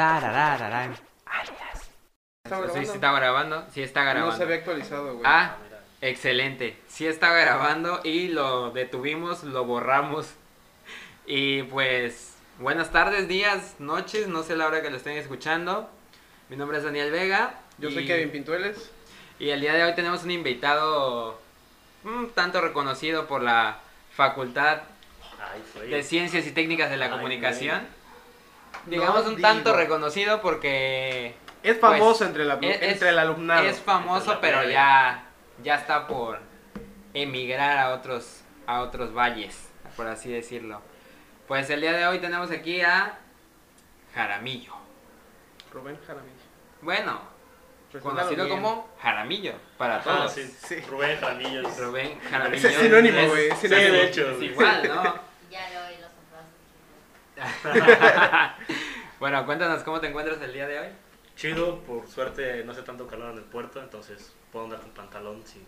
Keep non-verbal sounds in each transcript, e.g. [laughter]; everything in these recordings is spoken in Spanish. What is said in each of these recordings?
Tararararán. Alias. Sí, sí está grabando. Sí está grabando. No se había actualizado, güey. Ah, excelente. Sí está grabando y lo detuvimos, lo borramos. Y pues, buenas tardes, días, noches, no sé la hora que lo estén escuchando. Mi nombre es Daniel Vega. Yo soy Kevin Pintueles. Y el día de hoy tenemos un invitado un tanto reconocido por la Facultad Ay, de Ciencias y Técnicas de la Ay, Comunicación. Digamos un tanto reconocido porque Es famoso Pues, entre, la, es- entre el alumnado. es famoso, pero ya, ya está por emigrar a otros, a otros valles, por así decirlo. Pues el día de hoy tenemos aquí a Jaramillo. Rubén Jaramillo. Bueno, conocido bien. como Jaramillo para Ah, todos. sí. Sí. Rubén Jaramillo. Rubén Jaramillo. Es sinónimo, güey, es Sí, sinónimo. de hecho. Es igual, ¿no? Ya lo. [laughs] bueno, cuéntanos cómo te encuentras el día de hoy. Chido, por suerte no hace tanto calor en el puerto, entonces puedo andar con pantalón sin,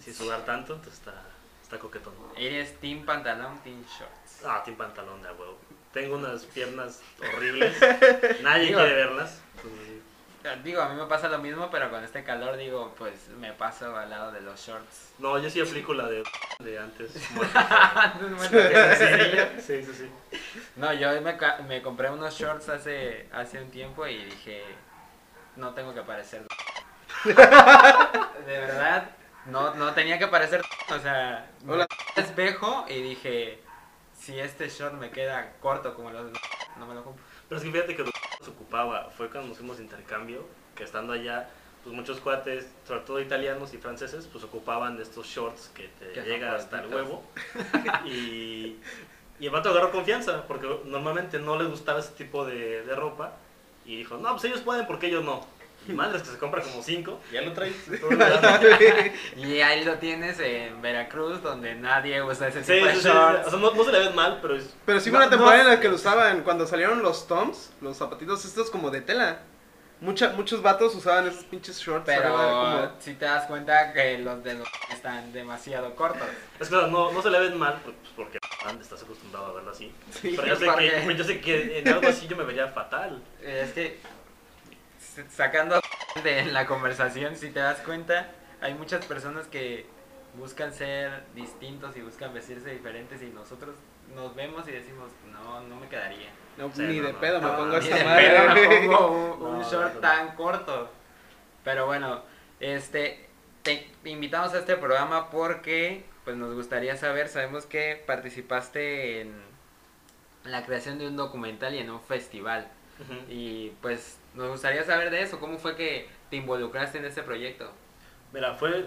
sin sudar tanto, entonces está, está coquetón. Eres team pantalón, team shorts. Ah, tiene pantalón de huevo. Tengo unas piernas horribles, [laughs] nadie Digo- quiere verlas. sí. Digo, a mí me pasa lo mismo, pero con este calor, digo, pues me paso al lado de los shorts. No, yo sí aplico la de, de antes. [laughs] muerto. sí, sí, sí. no, yo me, ca- me compré unos shorts hace, hace un tiempo y dije, no tengo que parecer. de verdad, no, no tenía que parecer. O sea, me Hola. al espejo y dije, si este short me queda corto como los no me lo compro. Pero es que fíjate que lo que se ocupaba fue cuando nos fuimos de intercambio, que estando allá, pues muchos cuates, sobre todo italianos y franceses, pues ocupaban de estos shorts que te Que llega hasta el huevo. y, y el vato agarró confianza, porque normalmente no les gustaba ese tipo de, de ropa. Y dijo, no, pues ellos pueden, porque ellos no. Madres que se compra como cinco, ya [laughs] lo traes. Y ahí lo tienes en Veracruz, donde nadie usa ese Sí, tipo de sí, sí, shorts. O sea, no, no se le ven mal, pero es... Pero sí hubo No, una temporada no, en la que lo usaban cuando salieron los Toms, los zapatitos estos como de tela. Mucha, muchos vatos usaban esos pinches shorts. Pero como- si te das cuenta que los de los están demasiado cortos. Es que no, no se le ven mal, pues porque estás acostumbrado a verlo así. Sí. Pero yo sé, porque- que, yo sé que en algo así yo me vería fatal. Es que sacando [laughs] de la conversación, si te das cuenta, hay muchas personas que buscan ser distintos y buscan vestirse diferentes y nosotros nos vemos y decimos, no, no me quedaría. No, ni no, de no. pedo me pongo de madre. me [laughs] pongo un, short tan corto. Pero bueno, este te invitamos a este programa porque pues nos gustaría saber, sabemos que participaste en la creación de un documental y en un festival. Y pues nos gustaría saber de eso, cómo fue que te involucraste en este proyecto. Mira, fue.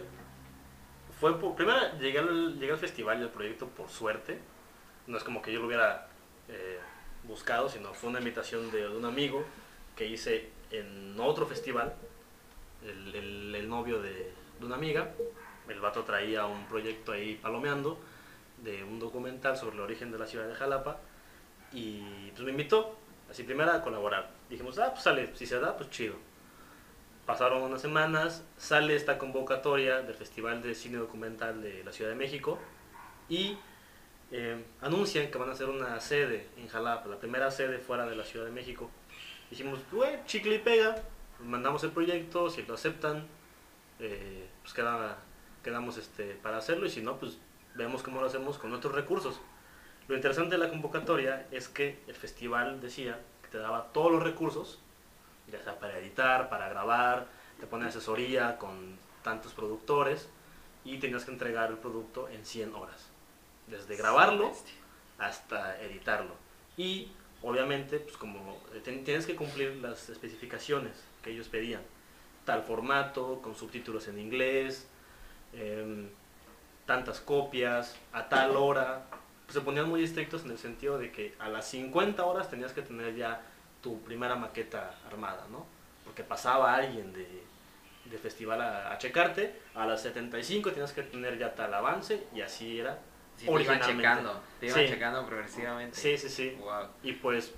fue por, primero llegué al, llegué al festival al proyecto por suerte. No es como que yo lo hubiera eh, buscado, sino fue una invitación de, un amigo que hice en otro festival. El, el- novio de, de una amiga. El vato traía un proyecto ahí palomeando de un documental sobre el origen de la ciudad de Jalapa. Y pues me invitó, así primera a colaborar. Dijimos, ah, pues sale, si se da, pues chido. Pasaron unas semanas, sale esta convocatoria del Festival de Cine Documental de la Ciudad de México y eh, anuncian que van a hacer una sede en Jalapa, la primera sede fuera de la Ciudad de México. Dijimos, güey, chicle y pega, mandamos el proyecto, si lo aceptan, eh, pues queda- quedamos este, para hacerlo y si no, pues vemos cómo lo hacemos con otros recursos. Lo interesante de la convocatoria es que el festival decía te daba todos los recursos, ya sea para editar, para grabar, te pone asesoría con tantos productores y tenías que entregar el producto en 100 horas. Desde grabarlo hasta editarlo. Y obviamente, pues como eh, tienes que cumplir las especificaciones que ellos pedían. Tal formato, con subtítulos en inglés, em, tantas copias, a tal hora. Se ponían muy estrictos en el sentido de que a las 50 horas tenías que tener ya tu primera maqueta armada, ¿no? Porque pasaba alguien de, de festival a, a checarte, a las 75 tenías que tener ya tal avance y así era. Sí, te iban checando, te iban Sí. checando progresivamente. Sí, sí, sí. Wow. Y pues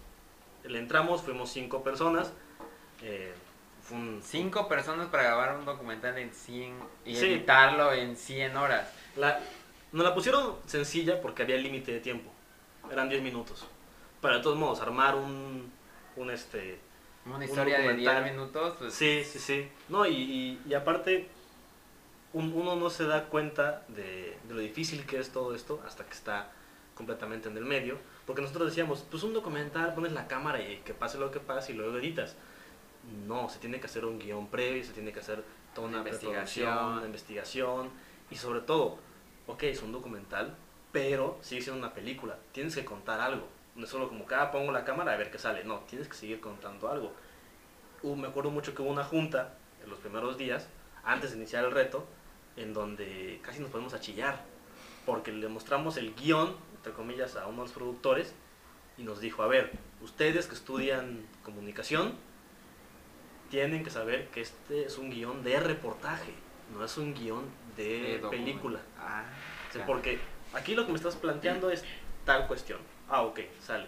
le entramos, fuimos cinco personas. eh, fue un- Cinco personas para grabar un documental en 100 y Sí. editarlo en 100 horas. La, nos la pusieron sencilla porque había límite de tiempo. Eran 10 minutos. Pero de todos modos, armar un, un, este, Una historia de documental. 10 minutos, pues Sí, sí, sí. No, y, y, y aparte, un- uno no se da cuenta de, de lo difícil que es todo esto hasta que está completamente en el medio. Porque nosotros decíamos, pues un documental, pones la cámara y que pase lo que pase y luego editas. No, se tiene que hacer un guion previo, se tiene que hacer toda una investigación, una investigación. Y sobre todo, ok, es un documental, pero sigue siendo una película. Tienes que contar algo. No es solo como que ah, pongo la cámara a ver qué sale. No, tienes que seguir contando algo. Me acuerdo mucho que hubo una junta en los primeros días, antes de iniciar el reto, en donde casi nos ponemos a chillar, porque le mostramos el guion, entre comillas, a unos productores y nos dijo, a ver, ustedes que estudian comunicación, tienen que saber que este es un guion de reportaje, no es un guion de, película. Ah, O sea, ya. porque aquí lo que me estás planteando es tal cuestión. Ah, ok, sale.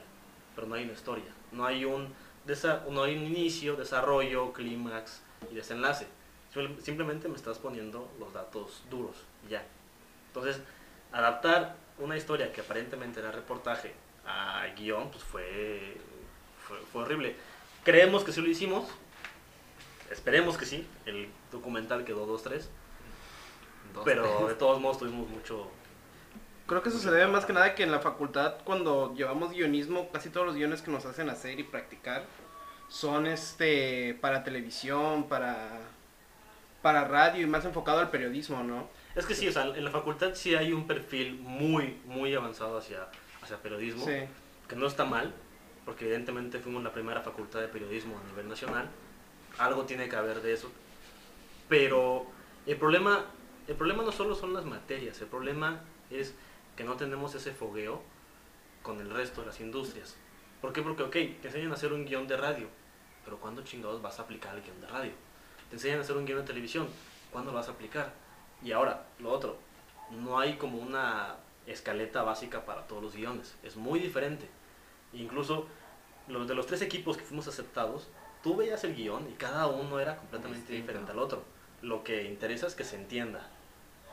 Pero no hay una historia. No hay un, no hay un inicio, desarrollo, clímax y desenlace. Sim- Simplemente me estás poniendo los datos duros ya. Entonces, adaptar una historia que aparentemente era reportaje a guion, pues fue, fue, fue horrible. Creemos que sí lo hicimos. Esperemos que sí. El documental quedó 2-3. Dos, Pero tres. de todos modos tuvimos mucho, Creo que eso se debe más que nada que en la facultad cuando llevamos guionismo, casi todos los guiones que nos hacen hacer y practicar son este para televisión, para para radio y más enfocado al periodismo, ¿no? Es que sí, o sea, en la facultad sí hay un perfil muy, muy avanzado hacia, hacia periodismo, Sí. que no está mal, porque evidentemente fuimos la primera facultad de periodismo a nivel nacional, algo tiene que haber de eso, pero el problema, el problema no solo son las materias, el problema es que no tenemos ese fogueo con el resto de las industrias. ¿Por qué? Porque, ok, te enseñan a hacer un guion de radio, pero ¿cuándo chingados vas a aplicar el guion de radio? Te enseñan a hacer un guion de televisión, ¿cuándo lo vas a aplicar? Y ahora, lo otro, no hay como una escaleta básica para todos los guiones, es muy diferente. Incluso los de los tres equipos que fuimos aceptados, tú veías el guion y cada uno era completamente diferente al otro. Lo que interesa es que se entienda.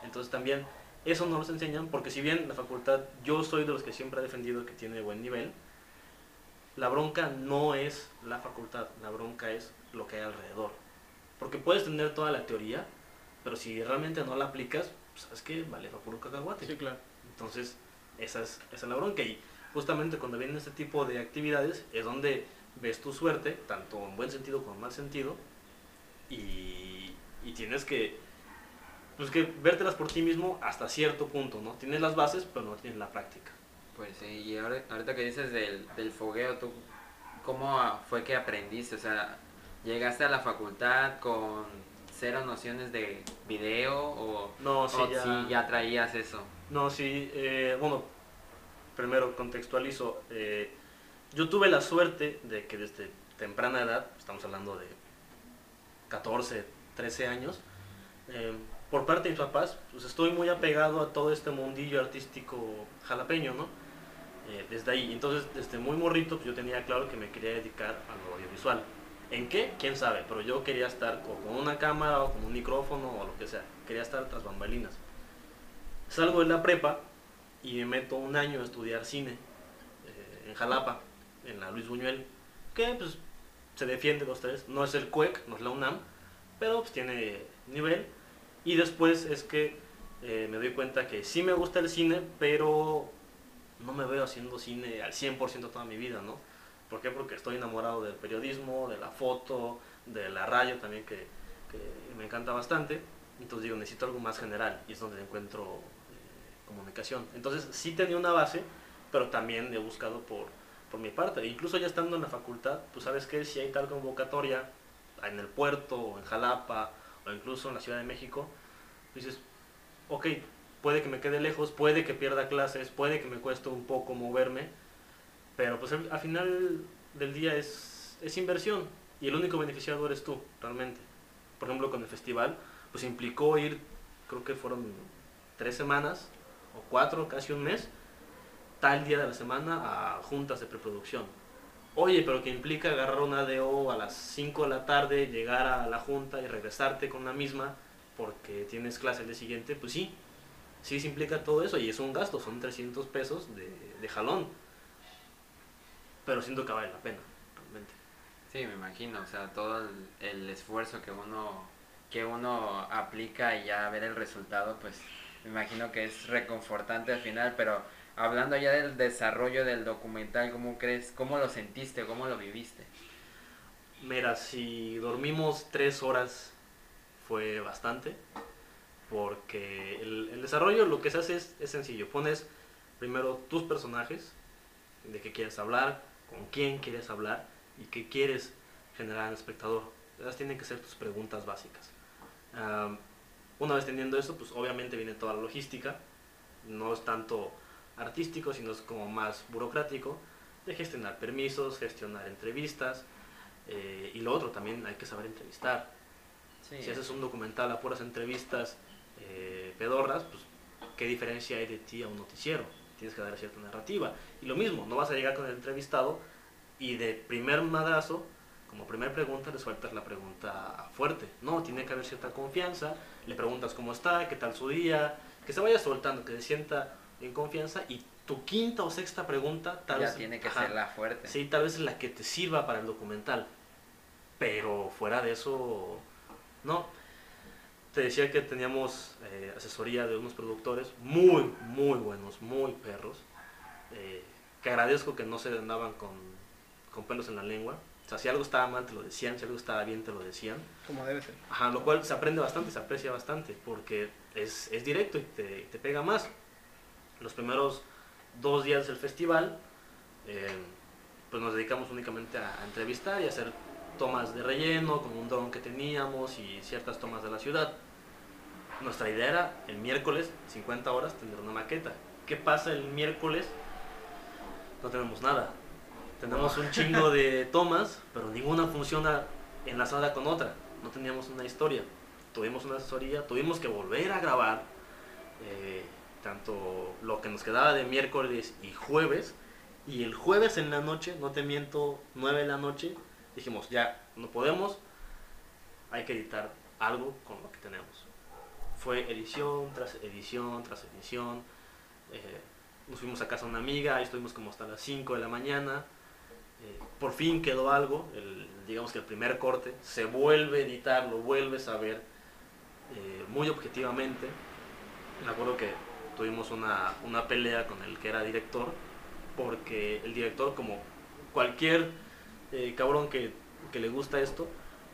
Entonces también eso no nos enseñan porque si bien la facultad, yo soy de los que siempre ha defendido que tiene buen nivel, la bronca no es la facultad, la bronca es lo que hay alrededor. Porque puedes tener toda la teoría, pero si realmente no la aplicas, pues, sabes que vale para puro cacahuate. Sí, claro. Entonces, esa es, esa es la bronca. Y justamente cuando vienen este tipo de actividades es donde ves tu suerte, tanto en buen sentido como en mal sentido, y, y tienes que, pues que vértelas por ti mismo hasta cierto punto, ¿no? Tienes las bases, pero no tienes la práctica. Pues sí, y ahora, ahorita que dices del, del fogueo, ¿tú cómo fue que aprendiste? O sea, ¿llegaste a la facultad con cero nociones de video o, No, sí, o ya, sí ya traías eso? No, sí, eh, bueno, primero contextualizo. eh, yo tuve la suerte de que desde temprana edad, estamos hablando de 14, 13 años, eh, por parte de mis papás, pues estoy muy apegado a todo este mundillo artístico jalapeño, ¿no? Eh, desde ahí, entonces desde muy morrito pues, yo tenía claro que me quería dedicar a lo audiovisual. ¿En qué? ¿Quién sabe? Pero yo quería estar con una cámara o con un micrófono o lo que sea. Quería estar tras bambalinas. Salgo de la prepa y me meto un año a estudiar cine eh, en Jalapa, en la Luis Buñuel, que pues se defiende los tres. No es el CUEC, no es la UNAM, pero pues tiene nivel. Y después es que eh, me doy cuenta que sí me gusta el cine, pero no me veo haciendo cine al 100% toda mi vida, ¿no? ¿Por qué? Porque estoy enamorado del periodismo, de la foto, de la radio también, que, que me encanta bastante. Entonces digo, necesito algo más general y es donde encuentro eh, comunicación. Entonces sí tenía una base, pero también he buscado por, por mi parte. Incluso ya estando en la facultad, pues sabes que si hay tal convocatoria en el puerto, o en Jalapa, o incluso en la Ciudad de México, dices, ok, puede que me quede lejos, puede que pierda clases, puede que me cueste un poco moverme, pero pues al final del día es, es inversión y el único beneficiado eres tú, realmente. Por ejemplo, con el festival, pues implicó ir, creo que fueron tres semanas o cuatro, casi un mes, tal día de la semana a juntas de preproducción. Oye, pero que implica agarrar una DO a las 5 de la tarde, llegar a la junta y regresarte con la misma porque tienes clase el día siguiente, pues sí, sí se implica todo eso y es un gasto, son 300 pesos de, de jalón. Pero siento que vale la pena, realmente. Sí, me imagino, o sea, todo el, el esfuerzo que uno que uno aplica y ya ver el resultado, pues me imagino que es reconfortante al final, pero hablando ya del desarrollo del documental, ¿cómo crees, cómo lo sentiste, cómo lo viviste? Mira, si dormimos tres horas fue bastante, porque el, desarrollo lo que se hace es, es sencillo. Pones primero tus personajes, de qué quieres hablar, con quién quieres hablar y qué quieres generar al espectador. Esas tienen que ser tus preguntas básicas. Am, una vez teniendo eso, pues obviamente viene toda la logística. No es tanto artístico, sino es como más burocrático de gestionar permisos, gestionar entrevistas. eh, y lo otro, también hay que saber entrevistar. Sí, Si haces un documental a puras entrevistas eh, pedorras, pues qué diferencia hay de ti a un noticiero. Tienes que dar cierta narrativa. Y lo mismo, no vas a llegar con el entrevistado y de primer madrazo, como primer pregunta, le sueltas la pregunta fuerte. No, tiene que haber cierta confianza. Le preguntas cómo está, qué tal su día, que se vaya soltando, que se sienta en confianza. Y tu quinta o sexta pregunta, tal ya vez. tiene que ajá, ser la fuerte. Sí, tal vez es la que te sirva para el documental. Pero fuera de eso, no. Te decía que teníamos eh, asesoría de unos productores muy, muy buenos, muy perros. eh, que agradezco que no se andaban con, con pelos en la lengua. O sea, si algo estaba mal te lo decían, si algo estaba bien te lo decían. Como debe ser. Ajá, lo cual se aprende bastante, se aprecia bastante, porque es, es directo y te, te pega más. Los primeros dos días del festival, eh, pues nos dedicamos únicamente a, a entrevistar y a hacer tomas de relleno con un dron que teníamos y ciertas tomas de la ciudad. Nuestra idea era el miércoles, 50 horas, tener una maqueta. ¿Qué pasa el miércoles? No tenemos nada. Tenemos un chingo de [laughs] tomas, pero ninguna funciona enlazada con otra. No teníamos una historia. Tuvimos una asesoría, tuvimos que volver a grabar eh, tanto lo que nos quedaba de miércoles y jueves. Y el jueves en la noche, no te miento, 9 de la noche, dijimos, ya, no podemos, hay que editar algo con lo que tenemos. Fue edición tras edición tras edición. eh, nos fuimos a casa de una amiga, ahí estuvimos como hasta las 5 de la mañana. eh, por fin quedó algo, el- digamos que el primer corte, se vuelve a editar, lo vuelves a ver eh, muy objetivamente. Me acuerdo que tuvimos una, una pelea con el que era director, porque el director, como cualquier eh, cabrón que, que le gusta esto,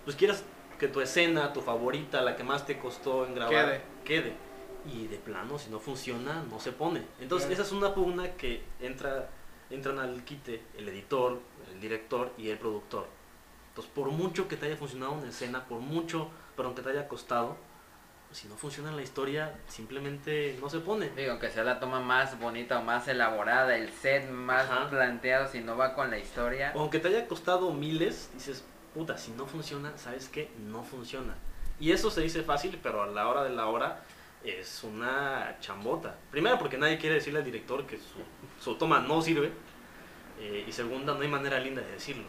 pues quieres que tu escena, tu favorita, la que más te costó en grabar, Quede. quede. Y de plano, si no funciona, no se pone. Entonces, esa es una pugna que entra, entran al quite el editor, el director y el productor. Entonces, por mucho que te haya funcionado una escena, por mucho, pero que te haya costado, pues, si no funciona la historia, simplemente no se pone. Digo, aunque sea la toma más bonita o más elaborada, el set más Ajá. planteado, si no va con la historia. O aunque te haya costado miles, dices, puta, si no funciona, ¿sabes qué? No funciona. Y eso se dice fácil, pero a la hora de la hora es una chambota. Primero, porque nadie quiere decirle al director que su, su toma no sirve. eh, y segunda, no hay manera linda de decirlo.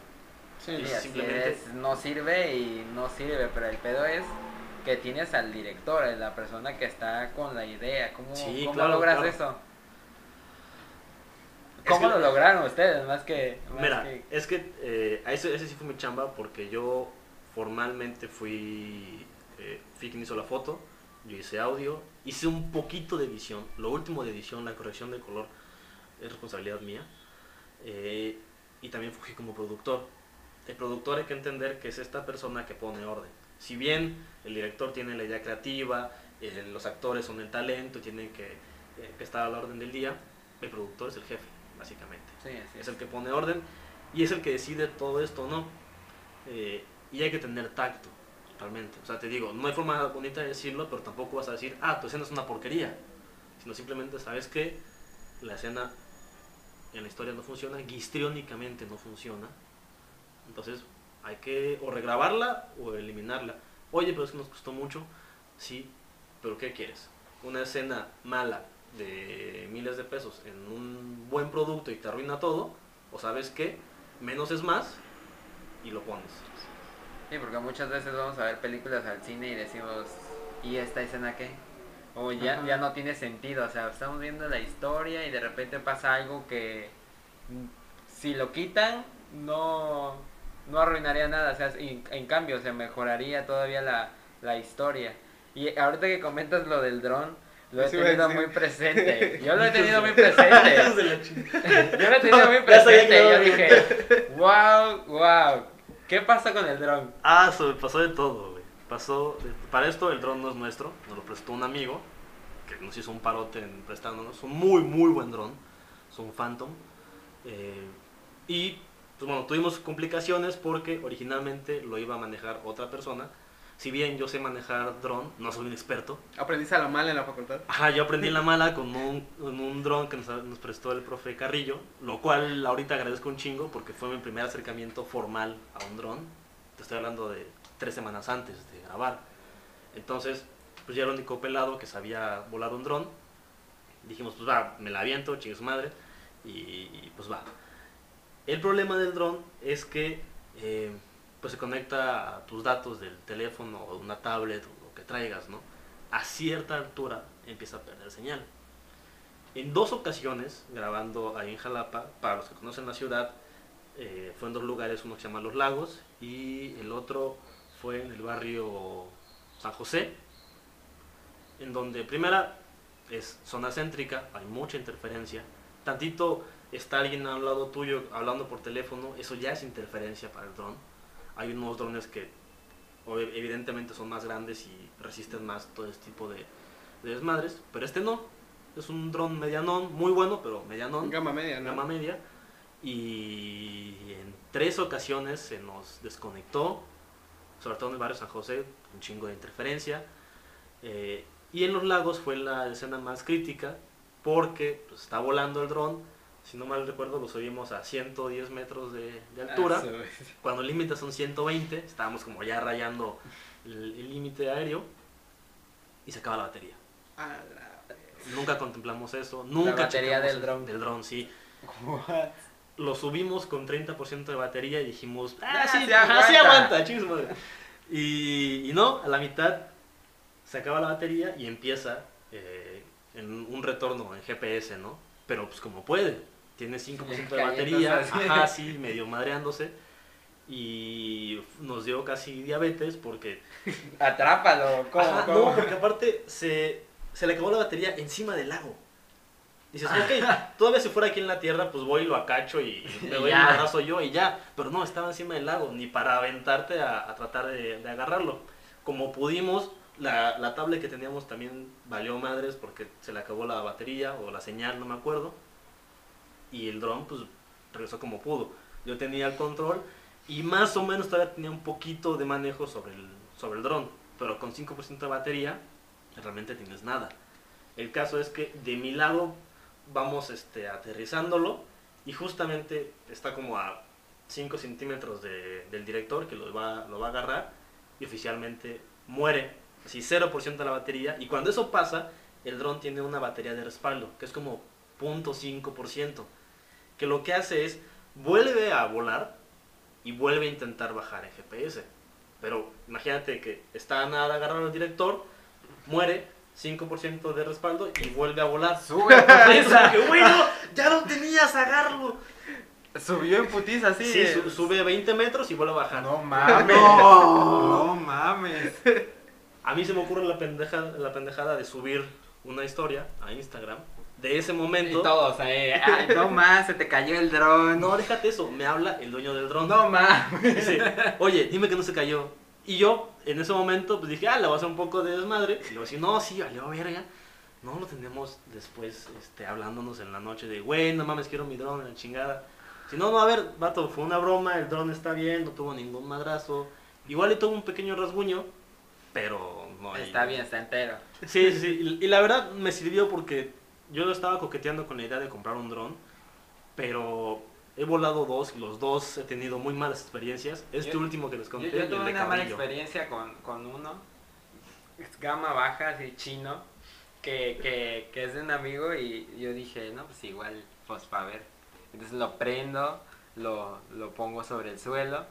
Sí, simplemente- es, no sirve y no sirve, pero el pedo es que tienes al director, es la persona que está con la idea. ¿Cómo, Sí, cómo claro, logras claro. eso? Es ¿Cómo que- lo lograron ustedes? Más que... más Mira, que- es que eh, ese sí fue mi chamba porque yo formalmente fui, eh, fui quien hizo la foto, yo hice audio, hice un poquito de edición, lo último de edición, la corrección de color es responsabilidad mía, eh, y también fui como productor. El productor hay que entender que es esta persona que pone orden. Si bien el director tiene la idea creativa, eh, los actores son el talento, tienen que, eh, que estar a la orden del día, el productor es el jefe, básicamente Sí, es el que pone orden y es el que decide todo esto, ¿no? Eh, y hay que tener tacto, realmente. O sea, te digo, no hay forma bonita de decirlo, pero tampoco vas a decir, ah, tu escena es una porquería. Sino simplemente sabes que la escena en la historia no funciona, histriónicamente no funciona. Entonces hay que o regrabarla o eliminarla. Oye, pero es que nos costó mucho. Sí, pero ¿qué quieres? Una escena mala de miles de pesos en un buen producto y te arruina todo. O sabes qué, menos es más y lo pones. Sí, porque muchas veces vamos a ver películas al cine y decimos, ¿y esta escena qué? O ya, Ajá. ya no tiene sentido, o sea, estamos viendo la historia y de repente pasa algo que mm, si lo quitan, no, no arruinaría nada, o sea, en, en cambio se mejoraría todavía la, la historia. Y ahorita que comentas lo del dron, lo he Eso tenido muy presente. Yo lo he tenido muy presente. [laughs] Yo lo he tenido muy presente. a Yo dije, wow, wow. ¿Qué pasa con el dron? Ah, se me pasó de todo, güey. Pasó. de- Para esto el dron no es nuestro, nos lo prestó un amigo que nos hizo un parote en prestándonos. Un muy, muy buen dron. Es un Phantom. Eh, y, pues bueno, tuvimos complicaciones porque originalmente lo iba a manejar otra persona. Si bien yo sé manejar dron, no soy un experto. Aprendiste a la mala en la facultad. Ajá, yo aprendí la mala con un, con un dron que nos, nos prestó el profe Carrillo, lo cual ahorita agradezco un chingo porque fue mi primer acercamiento formal a un dron. Te estoy hablando de tres semanas antes de grabar. Entonces, pues ya era el único pelado que sabía volar un dron. Dijimos, pues va, me la aviento, chingue su madre, y, y, pues va. El problema del dron es que eh, pues se conecta a tus datos del teléfono o de una tablet o lo que traigas, ¿no? a cierta altura empieza a perder señal. En dos ocasiones, grabando ahí en Jalapa, para los que conocen la ciudad, eh, fue en dos lugares, uno se llama Los Lagos y el otro fue en el barrio San José, en donde primera es zona céntrica, hay mucha interferencia, tantito está alguien al lado tuyo hablando por teléfono, eso ya es interferencia para el dron. Hay unos drones que evidentemente son más grandes y resisten más todo este tipo de, de desmadres, pero este no. Es un dron medianón, muy bueno, pero medianón, Gama media, ¿no? gama media. Y en tres ocasiones se nos desconectó, sobre todo en el barrio San José, un chingo de interferencia. Eh, y en los lagos fue la escena más crítica porque pues, está volando el dron. Si no mal recuerdo, lo subimos a 110 metros de, de altura. Ah, su- Cuando el límite son 120, estábamos como ya rayando el límite aéreo y se acaba la batería. A la- Nunca contemplamos eso, nunca batería checamos del el- dron. Del dron, sí. What? Lo subimos con 30% de batería y dijimos, ah, sí, sí sí aguanta". madre". Y, y no, a la mitad se acaba la batería y empieza eh, en un retorno en GPS, ¿no? Pero pues como puede, tiene 5% de batería, ajá, sí, medio madreándose. Y nos dio casi diabetes porque Atrápalo, ¿cómo? Ajá, cómo? no, porque aparte se, se le acabó la batería encima del lago. Dices, ok, todavía si fuera aquí en la tierra, pues voy y lo acacho y [laughs] me doy un abrazo yo y ya. Pero no, estaba encima del lago, ni para aventarte a, a tratar de, de agarrarlo. Como pudimos, la, la tablet que teníamos también valió madres porque se le acabó la batería o la señal, no me acuerdo. Y el dron, pues, regresó como pudo. Yo tenía el control y más o menos todavía tenía un poquito de manejo sobre el, sobre el dron. Pero con 5% de batería, realmente tienes nada. El caso es que de mi lado vamos este, aterrizándolo y justamente está como a 5 centímetros de- del director que lo va, lo va a agarrar y oficialmente muere. Así 0% de la batería y cuando eso pasa, el dron tiene una batería de respaldo que es como 0.5%. Que lo que hace es vuelve a volar y vuelve a intentar bajar en GPS. Pero imagínate que está nada agarrado el director, muere, 5% de respaldo y vuelve a volar. Sube [laughs] putiza. que, [laughs] bueno, ya lo tenías, agarrarlo. Subió en putiza, así. Sí, su- sube 20 metros y vuelve a bajar. No mames. [laughs] No mames. A mí se me ocurre la, pendeja, la pendejada de subir una historia a Instagram de ese Y momento. todos ahí. Ay, no más, se te cayó el dron. No, déjate eso, me habla el dueño del dron. No mames. Dice, oye, dime que no se cayó. Y yo, en ese momento, pues dije, ah, le voy a hacer un poco de desmadre. Y luego así, no, sí, valió verga. No, lo tenemos después, este, hablándonos en la noche de, güey, no mames, quiero mi dron, la chingada. Si no, no, a ver, vato, fue una broma, el dron está bien, no tuvo ningún madrazo. Igual le tuvo un pequeño rasguño, pero no hay... Está bien, está entero. Sí, sí, sí. Y, y la verdad me sirvió porque yo estaba coqueteando con la idea de comprar un dron, pero he volado dos y los dos he tenido muy malas experiencias. Este Yo- último que les Yo, conté, yo el tuve de una mala experiencia con, con uno. Es gama baja, así chino. Que, que, que es de un amigo y yo dije, no, pues igual, pues para ver. Entonces lo prendo, lo, lo pongo sobre el suelo.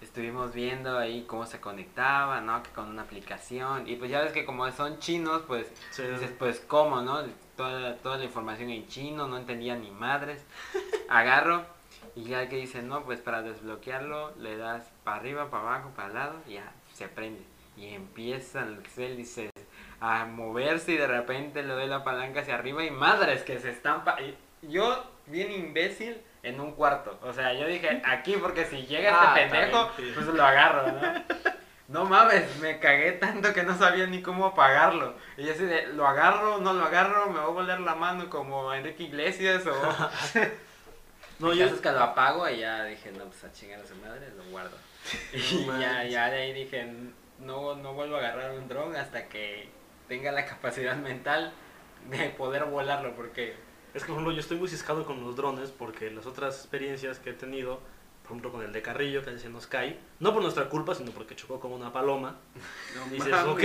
Estuvimos viendo ahí cómo se conectaba, ¿no? Que con una aplicación. Y pues ya ves que como son chinos, pues Sí. dices, pues cómo, ¿no? Toda, toda la información en chino, no entendía ni madres. Agarro Y ya que dice, no, pues para desbloquearlo le das para arriba, para abajo, para el lado y ya se prende. Y empieza el hélices a moverse y de repente le doy la palanca hacia arriba y madres que se estampa. Yo, bien imbécil, en un cuarto. O sea, yo dije, aquí porque si llega Ah, este pendejo, también, sí. pues lo agarro, ¿no? No mames, me cagué tanto que no sabía ni cómo apagarlo. Y yo así de, lo agarro, no lo agarro, me voy a volar la mano como Enrique Iglesias o... [laughs] No, yo, es que lo apago y ya dije, no, pues a chingar a su madre, lo guardo. [laughs] Y No ya, ya de ahí dije, no, no vuelvo a agarrar un dron hasta que tenga la capacidad mental de poder volarlo, porque... es que, por ejemplo, yo estoy muy ciscado con los drones porque las otras experiencias que he tenido, por ejemplo, con el de Carrillo, que se nos cae, no por nuestra culpa, sino porque chocó con una paloma. [laughs] No Dices, mames. ok.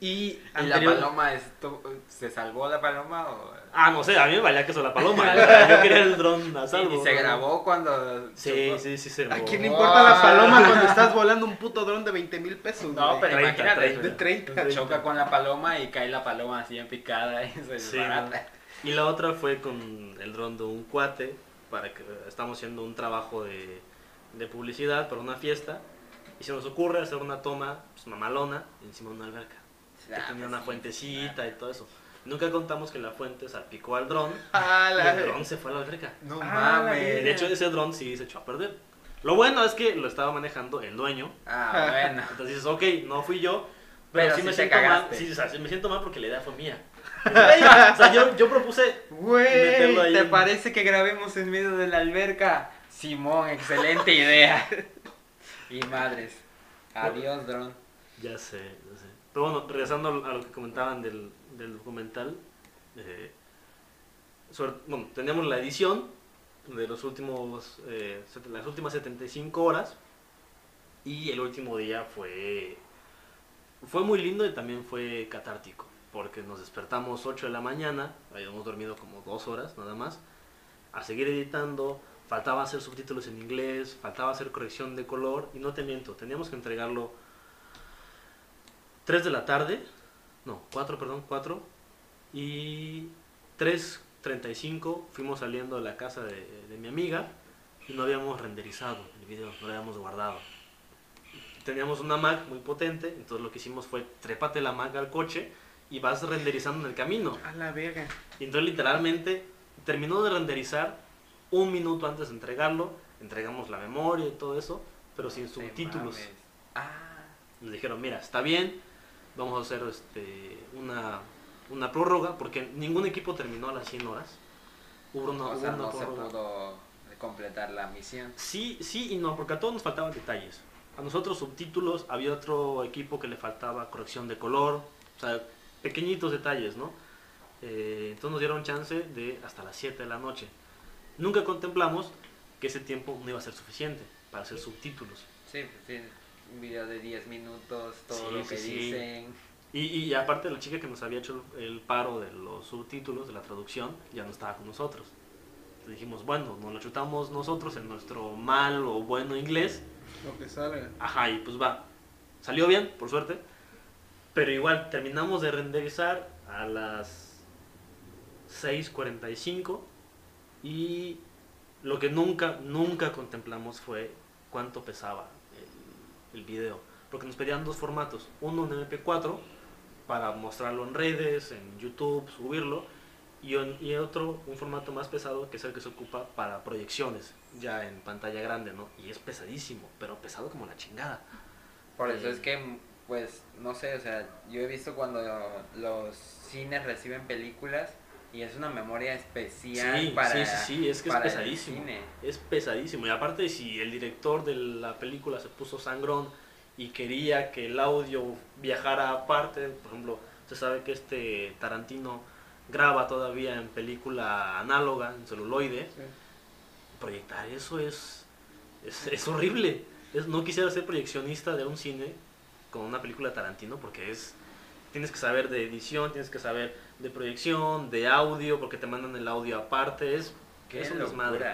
Y, ¿Y la paloma esto, se salvó la paloma o...? Ah, no sé, a mí me valía que eso la paloma. [laughs] yo quería el dron a salvo. y se ¿no? grabó cuando... Sí, chocó. sí, sí, se ¿A grabó. quién le Wow. importa la paloma cuando [laughs] estás volando un puto dron de 20 mil pesos? No, pero 30, imagínate, 30. De 30. choca con la paloma y cae la paloma así en picada y se Sí, desbarata. Y la otra fue con el dron de un cuate, para que estamos haciendo un trabajo de, de publicidad para una fiesta. Y se nos ocurre hacer una toma pues, mamalona encima de una alberca. Que Ah, tenía pues una sí, fuentecita y todo eso. Nunca contamos que la fuente salpicó al dron [laughs] Ah, y el dron se fue a la alberca. No Ah, mames. Y de hecho ese dron sí se echó a perder. Lo bueno es que lo estaba manejando el dueño. Ah, bueno. Entonces dices, ok, no fui yo. Pero, Pero sí sí me siento mal. Sí, o sea, sí me siento mal porque la idea fue mía. O sea, yo, yo propuse Güey, Meterlo ahí ¿te en- parece que grabemos en medio de la alberca? Simón, excelente idea. y madres. Adiós, dron. Ya sé, ya sé. Pero bueno, regresando a lo que comentaban del, del documental, eh, sobre- bueno, teníamos la edición de los últimos, eh, set- las últimas 75 horas y el último día fue, fue muy lindo y también fue catártico, porque nos despertamos 8 de la mañana, habíamos dormido como 2 horas nada más, a seguir editando, faltaba hacer subtítulos en inglés, faltaba hacer corrección de color y no te miento, teníamos que entregarlo 3 de la tarde, no, 4, perdón, 4, y 3.35 fuimos saliendo de la casa de, mi amiga y no habíamos renderizado el video, no lo habíamos guardado. Teníamos una Mac muy potente, entonces lo que hicimos fue trépate la Mac al coche y vas renderizando en el camino. A la verga. Y entonces literalmente terminó de renderizar un minuto antes de entregarlo, entregamos la memoria y todo eso, pero sin subtítulos. Ah, Nos dijeron, mira, está bien, vamos a hacer este, una, una prórroga, porque ningún equipo terminó a las 100 horas. Hubo una, o sea, una no se prórroga. pudo completar la misión. Sí, sí y no, porque a todos nos faltaban detalles. A nosotros subtítulos, había otro equipo que le faltaba corrección de color, o sea, pequeñitos detalles, ¿no? Eh, entonces nos dieron chance de hasta las 7 de la noche. Nunca contemplamos que ese tiempo no iba a ser suficiente para hacer subtítulos. Sí, pues sí, un video de 10 minutos, todo Sí, lo que sí, sí. dicen. Y, y aparte la chica que nos había hecho el, el paro de los subtítulos, de la traducción, ya no estaba con nosotros. Entonces dijimos, bueno, nos lo chutamos nosotros en nuestro mal o bueno inglés. Lo que salga. Ajá, y pues va. Salió bien, por suerte. Pero igual, terminamos de renderizar a las 6.45 y lo que nunca, nunca contemplamos fue cuánto pesaba el, el video. Porque nos pedían dos formatos. Uno en MP4 para mostrarlo en redes, en YouTube, subirlo. Y, un- y otro, un formato más pesado, que es el que se ocupa para proyecciones, ya en pantalla grande, ¿no? Y es pesadísimo, pero pesado como la chingada. Por eso Eh. es que, pues, no sé, o sea, yo he visto cuando los cines reciben películas y es una memoria especial Sí, para, sí, sí, sí, es que es pesadísimo. cine. Es pesadísimo. Y aparte, si el director de la película se puso sangrón y quería que el audio viajara aparte, por ejemplo, se sabe que este Tarantino graba todavía en película análoga, en celuloide, proyectar eso es, es, es horrible. Es, no quisiera ser proyeccionista de un cine con una película de Tarantino porque es tienes que saber de edición, tienes que saber de proyección, de audio, porque te mandan el audio aparte, es es un desmadre.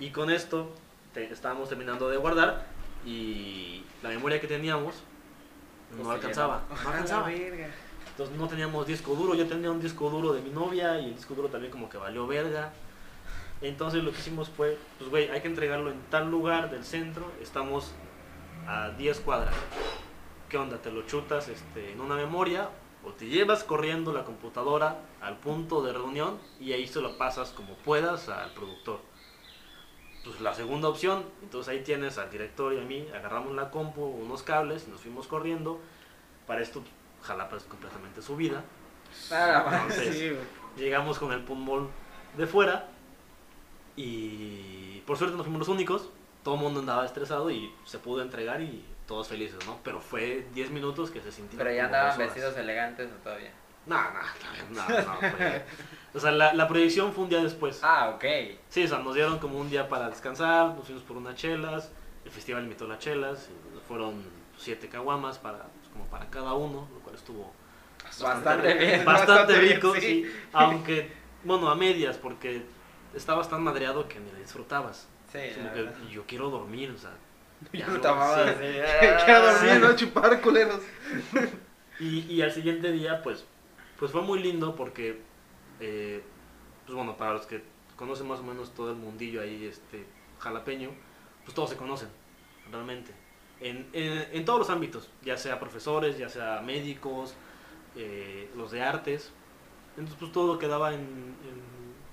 Y con esto te- estábamos terminando de guardar y la memoria que teníamos no Pues se alcanzaba, no alcanzaba. verga. Entonces no teníamos disco duro, yo tenía un disco duro de mi novia y el disco duro también como que valió verga. Entonces lo que hicimos fue, pues güey, hay que entregarlo en tal lugar del centro, estamos a 10 cuadras. ¿Qué onda? ¿Te lo chutas este, en una memoria o te llevas corriendo la computadora al punto de reunión y ahí se lo pasas como puedas al productor? Pues la segunda opción, entonces ahí tienes al director y a mí, agarramos la compu, unos cables y nos fuimos corriendo. Para esto, Jalapa es completamente subida. Más. [laughs] Entonces, Sí, llegamos con el pulmón de fuera y por suerte no fuimos los únicos. Todo el mundo andaba estresado y se pudo entregar y todos felices, ¿no? Pero fue 10 minutos que se sintieron. Pero ya andaban vestidos elegantes o todavía. No, no, no, no, fue- O sea, la, la proyección fue un día después. Ah, ok. Sí, o sea, nos dieron como un día para descansar, nos fuimos por unas chelas, el festival invitó las chelas, fueron siete caguamas para, pues, como para cada uno, lo cual estuvo Bastante bien. [laughs] bastante Bastante bien, rico, sí. sí. Aunque, bueno, a medias, porque estabas tan madreado que ni le disfrutabas. Sí, Como la que verdad. yo quiero dormir, o sea. Ya Yo no, tomaba sí. así. [laughs] Quiero dormir, Sí. no chupar culeros. Y, y al siguiente día, pues, pues fue muy lindo porque, eh, pues bueno, para los que conocen más o menos todo el mundillo ahí, este, jalapeño, pues todos se conocen, realmente. En, en, en todos los ámbitos, ya sea profesores, ya sea médicos, eh, los de artes. Entonces, pues todo quedaba en, en,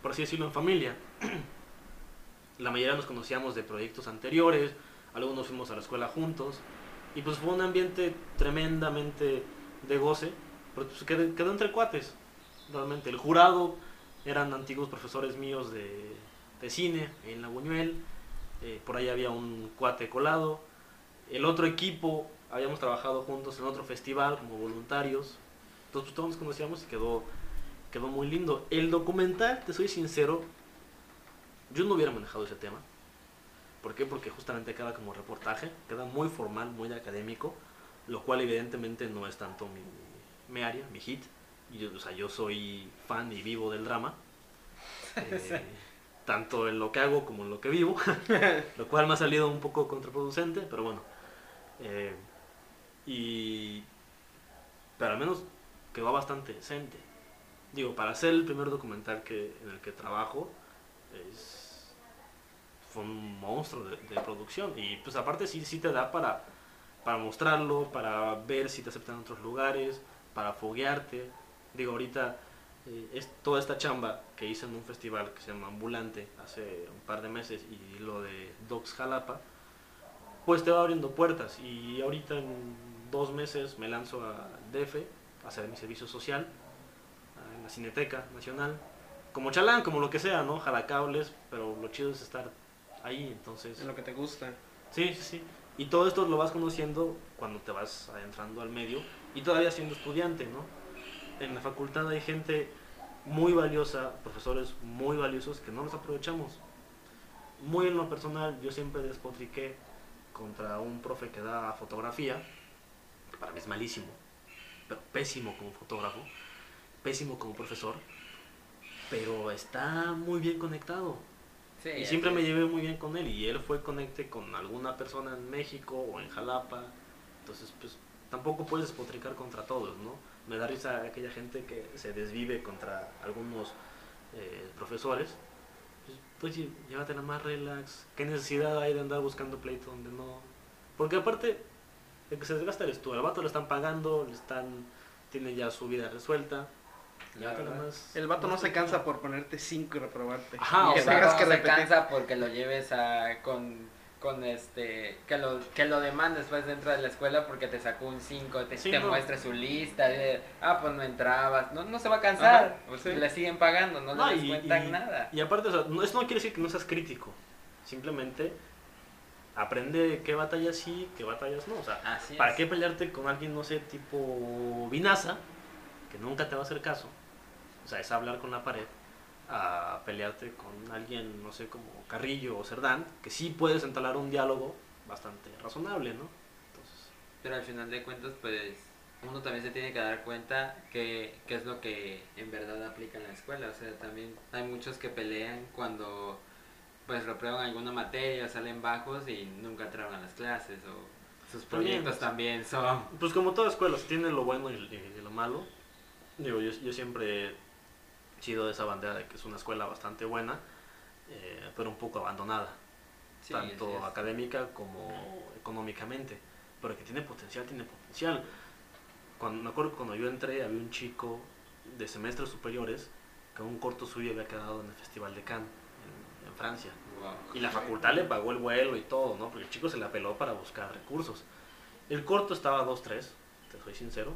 por así decirlo, en familia. [clears throat] La mayoría nos conocíamos de proyectos anteriores, algunos fuimos a la escuela juntos. Y pues fue un ambiente tremendamente de goce, pero pues quedó, entre cuates, realmente. El jurado eran antiguos profesores míos de, de cine en la Buñuel, eh, por ahí había un cuate colado. El otro equipo, habíamos trabajado juntos en otro festival como voluntarios. Entonces pues, todos nos conocíamos y quedó, quedó muy lindo. El documental, te soy sincero, yo no hubiera manejado ese tema. ¿Por qué? Porque justamente queda como reportaje, queda muy formal, muy académico, lo cual evidentemente no es tanto mi, mi área, mi hit. Yo, o sea, yo soy fan y vivo del drama, [laughs] eh, tanto en lo que hago como en lo que vivo, [laughs] lo cual me ha salido un poco contraproducente, pero bueno. Eh, y, pero al menos quedó bastante decente. Digo, para ser el primer documental que, en el que trabajo, es, fue un monstruo de, producción. Y pues aparte sí, sí te da para, para mostrarlo, para ver si te aceptan en otros lugares, para foguearte. Digo, ahorita eh, es toda esta chamba que hice en un festival que se llama Ambulante hace un par de meses y lo de Docs Jalapa, pues te va abriendo puertas. Y ahorita en dos meses me lanzo a DF a hacer mi servicio social en la Cineteca Nacional. Como chalán, como lo que sea, ¿no? Jalacables, pero lo chido es estar ahí, entonces... En lo que te gusta. Sí, sí, sí. Y todo esto lo vas conociendo cuando te vas adentrando al medio y todavía siendo estudiante, ¿no? En la facultad hay gente muy valiosa, profesores muy valiosos que no los aprovechamos. Muy en lo personal, yo siempre despotriqué contra un profe que da fotografía, que para mí es malísimo, pero pésimo como fotógrafo, pésimo como profesor, pero está muy bien conectado. Sí, Y siempre me llevé muy bien con él y él fue conecte con alguna persona en México o en Jalapa. Entonces, pues tampoco puedes despotricar contra todos, ¿no? Me da risa aquella gente que se desvive contra algunos eh, profesores. Pues, oye, llévatela más relax. ¿Qué necesidad hay de andar buscando pleito donde no? Porque aparte, el que se desgasta eres tú. Al vato le están pagando, le están, tiene ya su vida resuelta. Más- El vato no se cansa por ponerte 5 y reprobarte. Ajá, Y o sea, tengas no que se repetir. cansa porque lo lleves a con con este que lo que lo demandes después dentro de la escuela porque te sacó un 5, te, Sí, te no. muestra su lista de, ah, pues no entrabas, no, no se va a cansar, Ajá, pues sí. le siguen pagando, no, No, le y- descuentan y- nada. Y aparte, o sea, no, eso no quiere decir que no seas crítico. Simplemente aprende qué batallas sí, qué batallas no. O sea, Así ¿para es. qué pelearte con alguien, no sé, tipo Vinaza, que nunca te va a hacer caso? O sea, es hablar con la pared, a pelearte con alguien, no sé, como Carrillo o Cerdán, que sí puedes entalar un diálogo bastante razonable, ¿no? Entonces, Pero al final de cuentas, pues uno también se tiene que dar cuenta que, que es lo que en verdad aplica en la escuela. O sea, también hay muchos que pelean cuando pues reprueban alguna materia, salen bajos y nunca entraron a las clases o sus proyectos sí. también son... Pues como toda escuela, tiene lo bueno y, y- y lo malo. Digo, yo, yo siempre he sido de esa bandera de que es una escuela bastante buena. eh, pero un poco abandonada, Sí, tanto académica como económicamente, pero que tiene potencial, tiene potencial. Cuando, me acuerdo que cuando yo entré había un chico de semestres superiores que un corto suyo había quedado en el Festival de Cannes, en, en Francia. Wow. Y la facultad le pagó el vuelo y todo, ¿no? Porque el chico se la peló para buscar recursos. El corto estaba 2-3, te soy sincero,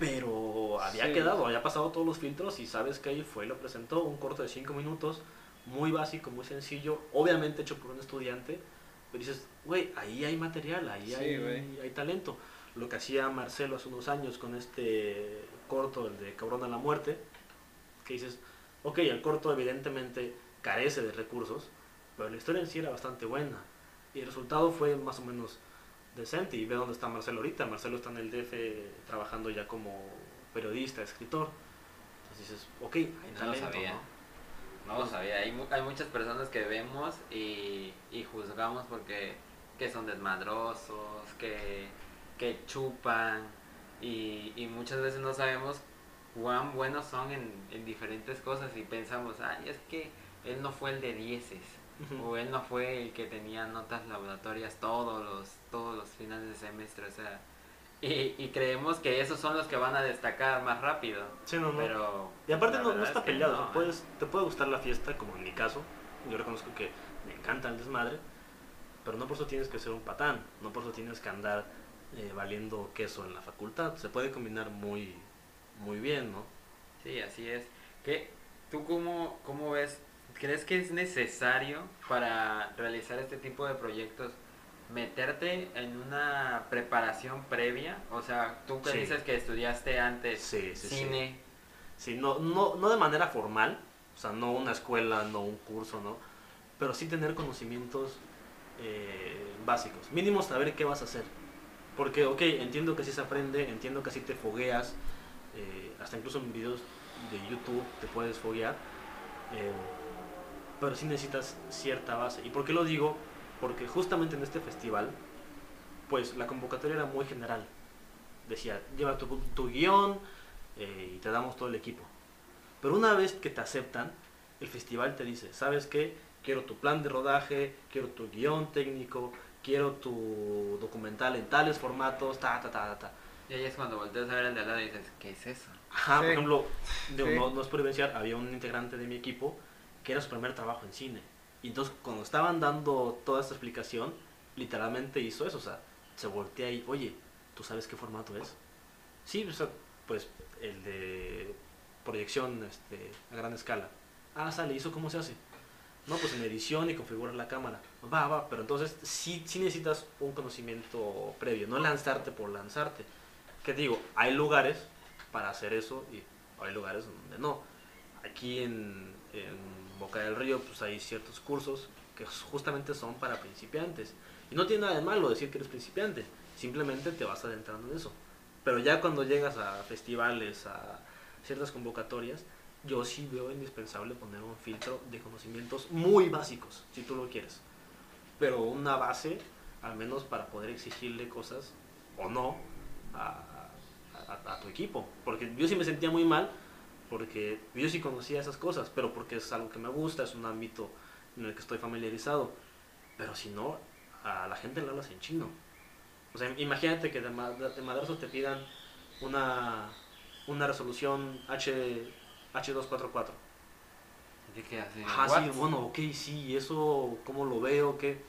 pero había Sí. quedado, había pasado todos los filtros y sabes que ahí fue y lo presentó, un corto de 5 minutos, muy básico, muy sencillo, obviamente hecho por un estudiante, pero dices, güey, ahí hay material, ahí Sí, hay, hay talento. Lo que hacía Marcelo hace unos años con este corto, el de Cabrón a la Muerte, que dices, ok, el corto evidentemente carece de recursos, pero la historia en sí era bastante buena. Y el resultado fue más o menos decente. Y ve dónde está Marcelo ahorita. Marcelo está en el DF trabajando ya como periodista, escritor. Entonces dices, ok, hay No lo talento, sabía. ¿no? No lo sabía. Hay, hay muchas personas que vemos y, y juzgamos porque que son desmadrosos, que, que chupan y, y muchas veces no sabemos cuán buenos son en, en diferentes cosas y pensamos, ay, es que él no fue el de dieces O él no fue el que tenía notas laboratorias todos los, todos los finales de semestre, o sea, y, y creemos que esos son los que van a destacar más rápido. Sí, no, no. Pero Y aparte no, no está es peleado, no, sea, puedes, te puede gustar la fiesta, como en mi caso, yo reconozco que me encanta el desmadre, pero no por eso tienes que ser un patán, no por eso tienes que andar eh, valiendo queso en la facultad, se puede combinar muy, muy bien, ¿no? Sí, así es. ¿Qué, ¿Tú cómo, cómo ves? ¿Crees que es necesario para realizar este tipo de proyectos meterte en una preparación previa? O sea, tú que Sí. dices que estudiaste antes Sí, sí, sí. cine, Sí, no, no, no de manera formal, o sea, no una escuela, no un curso, ¿no? Pero sí tener conocimientos eh, básicos, mínimo saber qué vas a hacer. Porque, ok, entiendo que así se aprende, entiendo que así te fogueas, eh, hasta incluso en videos de YouTube te puedes foguear, eh, pero sí necesitas cierta base. ¿Y por qué lo digo? Porque justamente en este festival, pues la convocatoria era muy general. Decía, lleva tu, tu guion eh, y te damos todo el equipo. Pero una vez que te aceptan, el festival te dice, ¿sabes qué? Quiero tu plan de rodaje, quiero tu guion técnico, quiero tu documental en tales formatos, ta, ta, ta, ta, ta. y ahí es cuando volteas a ver al de al lado y dices, ¿qué es eso? Ajá, por Sí. ejemplo, digo, Sí. no, no es por evidenciar, había un integrante de mi equipo que era su primer trabajo en cine. Y entonces cuando estaban dando toda esta explicación, literalmente hizo eso, o sea, se voltea y, oye, ¿tú sabes qué formato es? Sí, o sea, pues el de proyección este, a gran escala. Ah, sale, ¿y eso cómo se hace? No, pues en edición y configurar la cámara. Va, va, pero entonces sí, sí necesitas un conocimiento previo, no lanzarte por lanzarte. Que digo, hay lugares para hacer eso y hay lugares donde no. Aquí en, en Boca del Río pues hay ciertos cursos que justamente son para principiantes. Y no tiene nada de malo decir que eres principiante, simplemente te vas adentrando en eso. Pero ya cuando llegas a festivales, a ciertas convocatorias, yo sí veo indispensable poner un filtro de conocimientos muy básicos, si tú lo quieres. Pero una base, al menos para poder exigirle cosas o no a, a- a tu equipo. Porque yo sí me sentía muy mal, porque yo sí conocía esas cosas, pero porque es algo que me gusta, es un ámbito en el que estoy familiarizado. Pero si no, a la gente le hablas en chino. O sea, imagínate que de, ma- de madrazo te pidan una, una resolución H, H244. Así que así, Ajá, ¿what? sí, bueno, ok, sí, eso, ¿cómo lo veo? ¿Qué?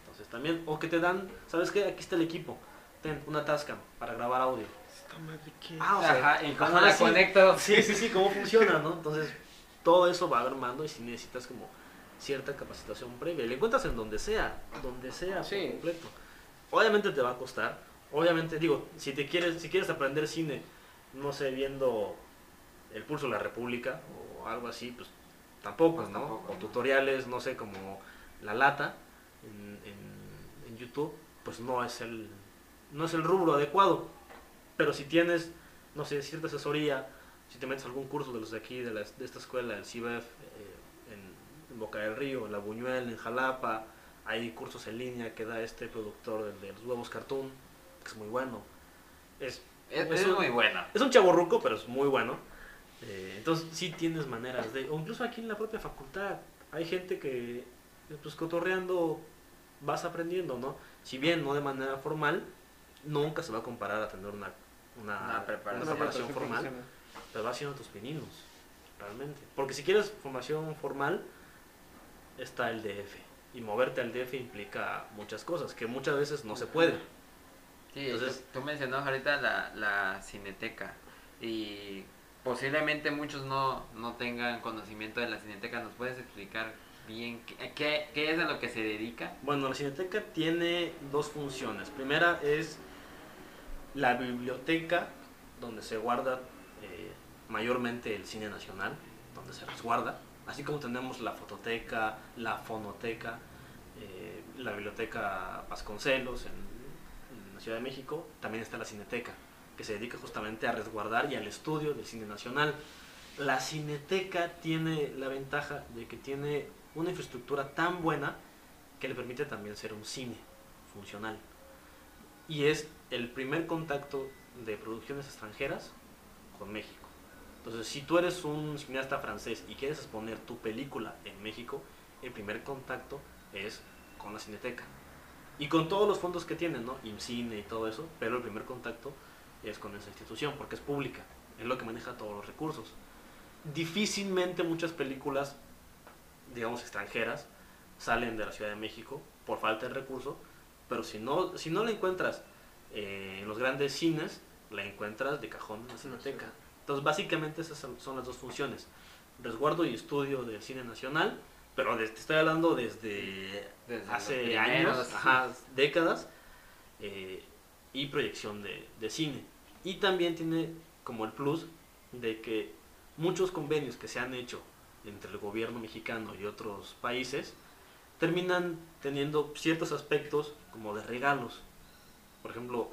Entonces también, o que te dan, ¿sabes qué? Aquí está el equipo, ten una Tascam para grabar audio. Esta madre, ¿qué? Ah, o sea, Ajá, ¿y cómo ajá, la sí. conecto? [laughs] Sí, sí, sí, cómo funciona, ¿no? Entonces, todo eso va armando y si necesitas como cierta capacitación previa. Y la encuentras en donde sea, donde sea, Sí. por completo. Obviamente te va a costar. Obviamente, digo, si te quieres, si quieres aprender cine, no sé, viendo El Pulso de la República o algo así, pues tampoco, Pues ¿no? tampoco, o ¿no? tutoriales, no sé, como La Lata en, en- en YouTube, pues no es el no es el rubro adecuado. Pero si tienes, no sé, cierta asesoría, si te metes a algún curso de los de aquí, de, las- de esta escuela, el CIBEF, eh, en, en Boca del Río, en La Buñuel, en Jalapa, hay cursos en línea que da este productor del de los huevos cartoon, que es muy bueno. Es, Es, es es un- muy bueno. es un chavo ruco, pero es muy bueno. Eh, entonces sí tienes maneras de, o incluso aquí en la propia facultad, hay gente que, pues cotorreando, vas aprendiendo, ¿no? Si bien no de manera formal, nunca se va a comparar a tener una, una, Una preparación. una preparación formal, pero vas haciendo tus pininos, realmente. Porque si quieres formación formal, está el DF. Y moverte al DF implica muchas cosas, que muchas veces no se puede. Sí, Entonces- tú, tú mencionabas ahorita la, la cineteca y posiblemente muchos no, no tengan conocimiento de la cineteca. ¿Nos puedes explicar bien qué, qué, qué es a lo que se dedica? Bueno, la Cineteca tiene dos funciones. Primera es la biblioteca, donde se guarda eh, mayormente el cine nacional, donde se resguarda. Así como tenemos la fototeca, la fonoteca, eh, la biblioteca Vasconcelos en, en la Ciudad de México, también está la Cineteca, que se dedica justamente a resguardar y al estudio del cine nacional. La Cineteca tiene la ventaja de que tiene una infraestructura tan buena que le permite también ser un cine funcional. Y es el primer contacto de producciones extranjeras con México. Entonces, si tú eres un cineasta francés y quieres exponer tu película en México, el primer contacto es con la cineteca. Y con todos los fondos que tienen, ¿no? IMCINE y todo eso, pero el primer contacto es con esa institución, porque es pública, es lo que maneja todos los recursos. Difícilmente muchas películas, digamos, extranjeras, salen de la Ciudad de México por falta de recursos, pero si no, si no la encuentras eh, en los grandes cines, la encuentras de cajón en la cineteca. Entonces, básicamente esas son las dos funciones. Resguardo y estudio del cine nacional, pero te estoy hablando desde, hace años, ajá, décadas, eh, y proyección de, de cine. Y también tiene como el plus de que muchos convenios que se han hecho entre el gobierno mexicano y otros países terminan teniendo ciertos aspectos como de regalos. Por ejemplo,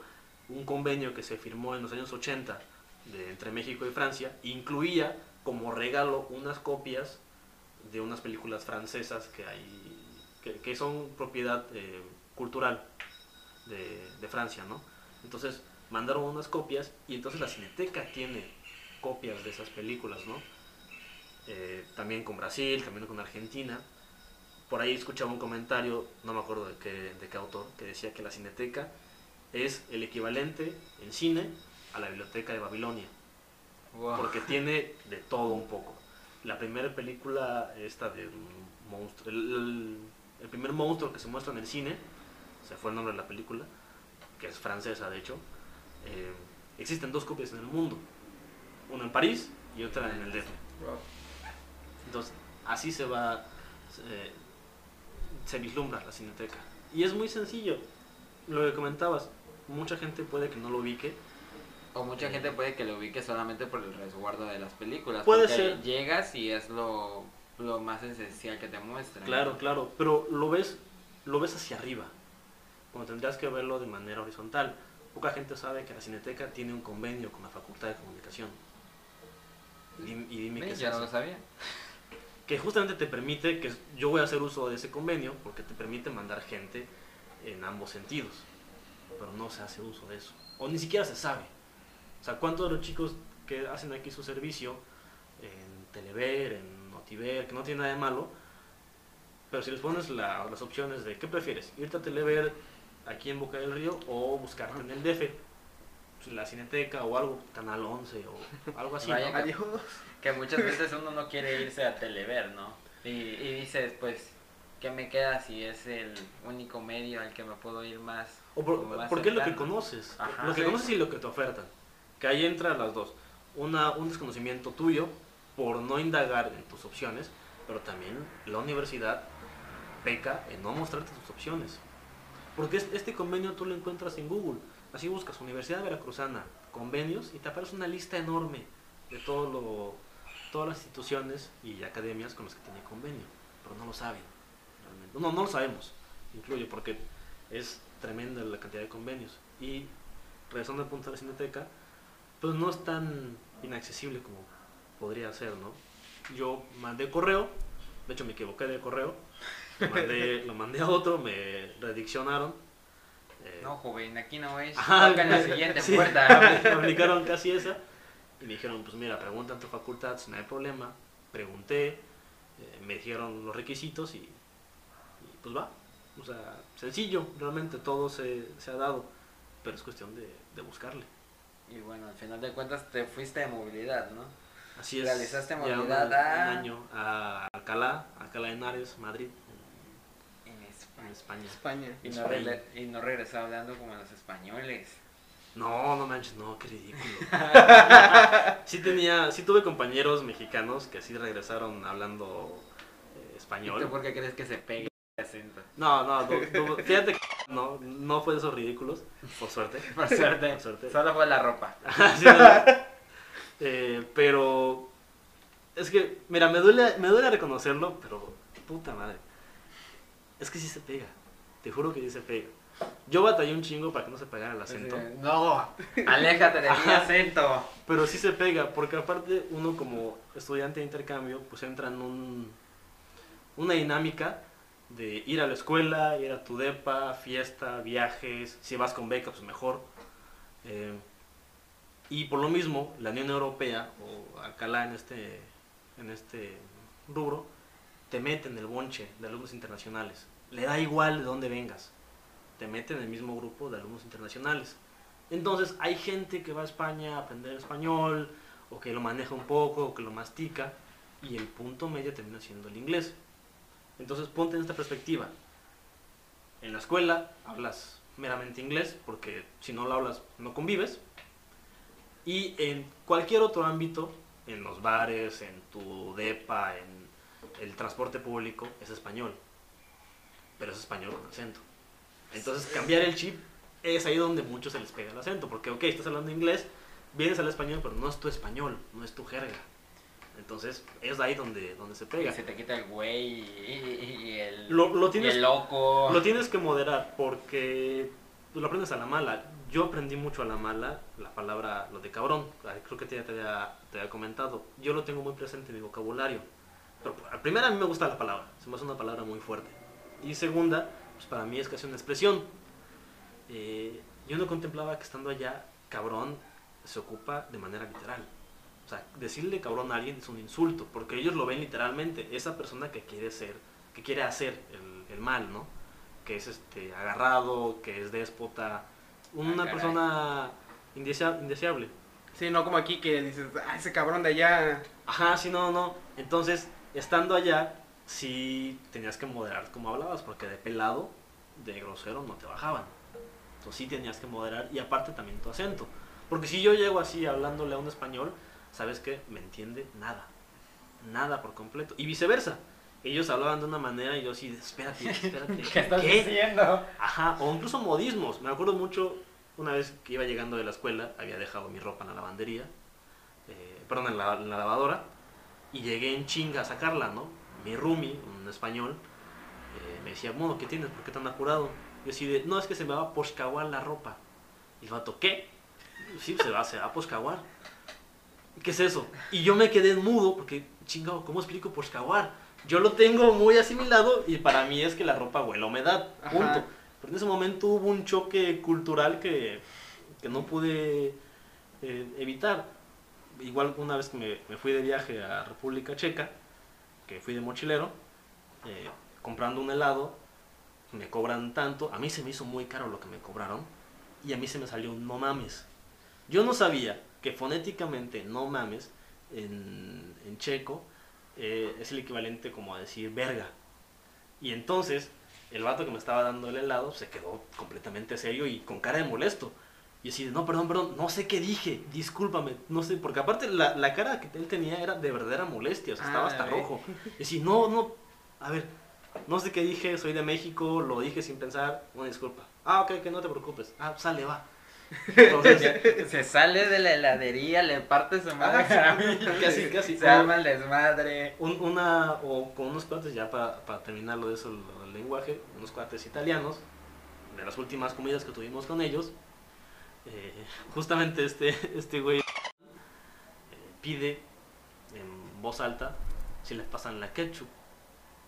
un convenio que se firmó en los años 80 de, entre México y Francia incluía como regalo unas copias de unas películas francesas que hay que, que son propiedad eh, cultural de, de Francia, ¿no? Entonces mandaron unas copias y entonces la Cineteca tiene copias de esas películas, ¿no? Eh, también con Brasil, también con Argentina. Por ahí escuchaba un comentario, no me acuerdo de qué, de qué autor, que decía que la Cineteca es el equivalente en cine a la Biblioteca de Babilonia, Wow. porque tiene de todo un poco. La primera película, esta de monstruo, el, el- el primer monstruo que se muestra en el cine, se fue el nombre de la película, que es francesa de hecho, eh, existen dos copias en el mundo, una en París y otra en el DF. Entonces, así se va, se, se vislumbra la cineteca. Y es muy sencillo, lo que comentabas, mucha gente puede que no lo ubique, O mucha gente puede que lo ubique solamente por el resguardo de las películas. Puede porque ser. Llegas y es lo, lo más esencial que te muestran. Claro, claro, pero lo ves, lo ves hacia arriba, cuando tendrías que verlo de manera horizontal. Poca gente sabe que la Cineteca tiene un convenio con la Facultad de Comunicación. Y, dim- y dime Sí, qué es ya no eso. lo sabía. Que justamente te permite, que yo voy a hacer uso de ese convenio, porque te permite mandar gente en ambos sentidos. Pero no se hace uso de eso. O ni siquiera se sabe. O sea, ¿cuántos de los chicos que hacen aquí su servicio en Telever, en Notiver, que no tiene nada de malo, pero si les pones la- las opciones de qué prefieres, irte a Telever aquí en Boca del Río o buscarte en el DF, la Cineteca o algo, Canal 11 o algo así. ¿no? Vaya. Adiós. Que muchas veces uno no quiere irse a Telever, ¿no? Y, y dices, pues, ¿qué me queda si es el único medio al que me puedo ir más? O por- porque es lo que conoces. Ajá, lo que sí. conoces y lo que te ofertan. Que ahí entra las dos. Una, un desconocimiento tuyo por no indagar en tus opciones, pero también la universidad peca en no mostrarte tus opciones. Porque es- este convenio tú lo encuentras en Google. Así buscas Universidad Veracruzana, convenios, y te aparece una lista enorme de todo lo, todas las instituciones y academias con las que tiene convenio. Pero no lo saben. realmente. No, no lo sabemos, incluyo, porque es tremenda la cantidad de convenios. Y regresando al punto de la cineteca, pues no es tan inaccesible como podría ser, ¿no? Yo mandé correo, de hecho me equivoqué de correo, lo mandé, [laughs] lo mandé a otro, me rediccionaron. eh, No, joven, aquí no es. Ajá, Toca en la [laughs] siguiente sí, puerta. [laughs] me aplicaron casi esa. Y me dijeron, pues mira, pregunta en tu facultad si no hay problema. Pregunté eh, me dijeron los requisitos y, y pues va. O sea, sencillo, realmente todo se, se ha dado, pero es cuestión de, de buscarle. Y bueno, al final de cuentas te fuiste de movilidad, ¿no? Así es. Realizaste ya movilidad un, a- un año a Alcalá, Alcalá de Henares, Madrid, En en España. España. España. Y no, España. regle- y no regresó hablando como los españoles. No, no manches, no, qué ridículo. [laughs] sí tenía, sí tuve compañeros mexicanos que sí regresaron hablando eh, ¿Y español. tú por qué crees que se pegue No, no, fíjate que no, no fue de esos ridículos, por suerte. [laughs] Por suerte, Por suerte. solo fue la ropa. [laughs] Sí, no. Eh, pero es que, mira, me duele, me duele reconocerlo, pero puta madre. Es que sí se pega. Te juro que sí se pega. Yo batallé un chingo para que no se pegara el acento. No, [laughs] aléjate de mi acento. Pero sí se pega, porque aparte uno como estudiante de intercambio, pues entra en un, una dinámica de ir a la escuela, ir a tu depa, fiesta, viajes, si vas con beca, pues mejor. Eh, y por lo mismo, la Unión Europea, o Alcalá en este, en este rubro, te mete en el bonche de alumnos internacionales. Le da igual de dónde vengas. Te mete en el mismo grupo de alumnos internacionales. Entonces hay gente que va a España a aprender español, o que lo maneja un poco, o que lo mastica, y el punto medio termina siendo el inglés. Entonces ponte en esta perspectiva. En la escuela hablas meramente inglés, porque si no lo hablas no convives. Y en cualquier otro ámbito, en los bares, en tu depa, en el transporte público, es español. Pero es español con acento. Entonces cambiar el chip es ahí donde muchos se les pega el acento, porque ok, estás hablando inglés, vienes al español, pero no es tu español, no es tu jerga. Entonces es ahí donde, donde se Y pega. se te quita el güey y, el, Lo, lo y tienes, el loco. lo tienes que moderar porque lo aprendes a la mala. Yo aprendí mucho a la mala la palabra, lo de cabrón. Creo que ya te había, te había comentado. Yo lo tengo muy presente en mi vocabulario. Pero a primera a mí me gusta la palabra. Se me hace una palabra muy fuerte. Y segunda, pues para mí es casi una expresión. Eh, yo no contemplaba que estando allá, cabrón se ocupa de manera literal. O sea, decirle cabrón a alguien es un insulto, porque ellos lo ven literalmente. Esa persona que quiere ser, que quiere hacer el, el mal, ¿no? Que es este agarrado, que es déspota, una caray. persona indesea- indeseable. Sí, no como aquí que dices, ah, ese cabrón de allá. Ajá, sí, no, no. Entonces, estando allá, sí tenías que moderar como hablabas, porque de pelado, de grosero, no te bajaban. Entonces sí tenías que moderar y aparte también tu acento. Porque si yo llego así hablándole a un español, ¿sabes qué? Me entiende nada. Nada por completo. Y viceversa. Ellos hablaban de una manera y yo así, espérate, espérate. [laughs] ¿Qué estás diciendo? Ajá, o incluso modismos. Me acuerdo mucho una vez que iba llegando de la escuela, había dejado mi ropa en la lavandería, eh, perdón, en la, en la lavadora, y llegué en chinga a sacarla, ¿no? Mi roomie, un español, eh, me decía, bueno, ¿qué tienes? ¿Por qué tan apurado? Yo así de, no, es que se me va a poscaguar la ropa. Y el vato, ¿qué? Sí, se va, se va a poscaguar. ¿Qué es eso? Y yo me quedé mudo porque, chingado, ¿cómo explico poscaguar? Yo lo tengo muy asimilado y para mí es que la ropa huele a humedad, Ajá. punto. Pero en ese momento hubo un choque cultural que, que no pude eh, evitar. Igual una vez que me, me fui de viaje a República Checa, que fui de mochilero, eh, comprando un helado, me cobran tanto, a mí se me hizo muy caro lo que me cobraron y a mí se me salió un no mames. Yo no sabía que fonéticamente no mames en, en checo eh, es el equivalente como a decir verga. Y entonces el vato que me estaba dando el helado se quedó completamente serio y con cara de molesto. Y así, de, no, perdón, perdón, no sé qué dije, discúlpame, no sé, porque aparte la, la cara que él tenía era de verdadera molestia, o sea, estaba Ah, hasta ok. rojo. Y así, no, no, a ver, no sé qué dije, soy de México, lo dije sin pensar, una disculpa. Ah, ok, que no te preocupes. Ah, sale, va. Entonces, Se sale de la heladería, le parte su madre Ah, casi, [laughs] casi. Se arma el desmadre. un- una, o con unos cuates, ya para, para terminar lo de eso, lo del lenguaje, unos cuates italianos, de las últimas comidas que tuvimos con ellos, eh, justamente este, este güey eh, pide en voz alta si le pasan la ketchup.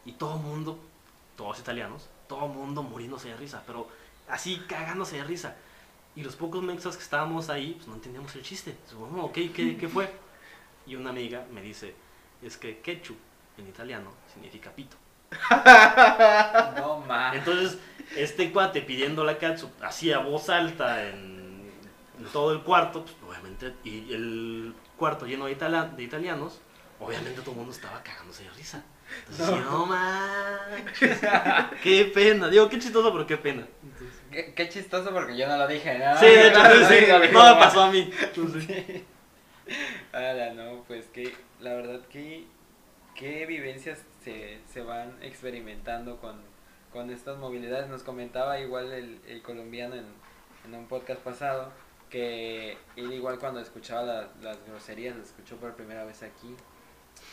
Y todo el mundo, todos italianos, todo el mundo muriéndose de risa, pero así cagándose de risa. Y los pocos mexas que estábamos ahí, pues no entendíamos el chiste. "Oh, ok, ¿qué, ¿qué fue? Y una amiga me dice, es que ketchup en italiano significa pito. [laughs] No más. Entonces, este cuate pidiendo la catsup así a voz alta en, en todo el cuarto, pues obviamente, y el cuarto lleno de, itala- de italianos, obviamente todo el mundo estaba cagándose de risa. Entonces, sí, no manches, qué pena. Digo, qué chistoso, pero qué pena. Entonces, Qué, qué chistoso porque yo no lo dije. ¿no? sí, de hecho, [laughs] No, sí, no me pasó a mí. Entonces, Ala, no, pues que la verdad que qué vivencias se, se van experimentando con, con estas movilidades. Nos comentaba igual el, el colombiano en, en un podcast pasado que él igual cuando escuchaba la- las groserías, las escuchó por primera vez aquí.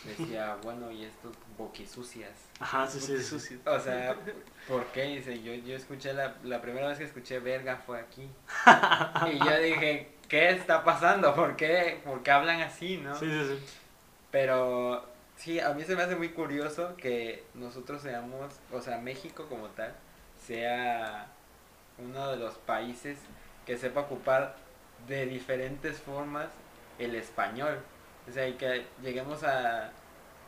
Decía, bueno, y estos boquisucias. Ajá, sí. Sucio. O sea, ¿por qué? Dice, yo, yo escuché la, la primera vez que escuché verga fue aquí. [laughs] Y yo dije, ¿qué está pasando? ¿Por qué, ¿Por qué hablan así, no? Sí, sí, sí. Pero sí, a mí se me hace muy curioso que nosotros seamos, o sea, México como tal, sea uno de los países que sepa ocupar de diferentes formas el español. O sea, y que lleguemos a,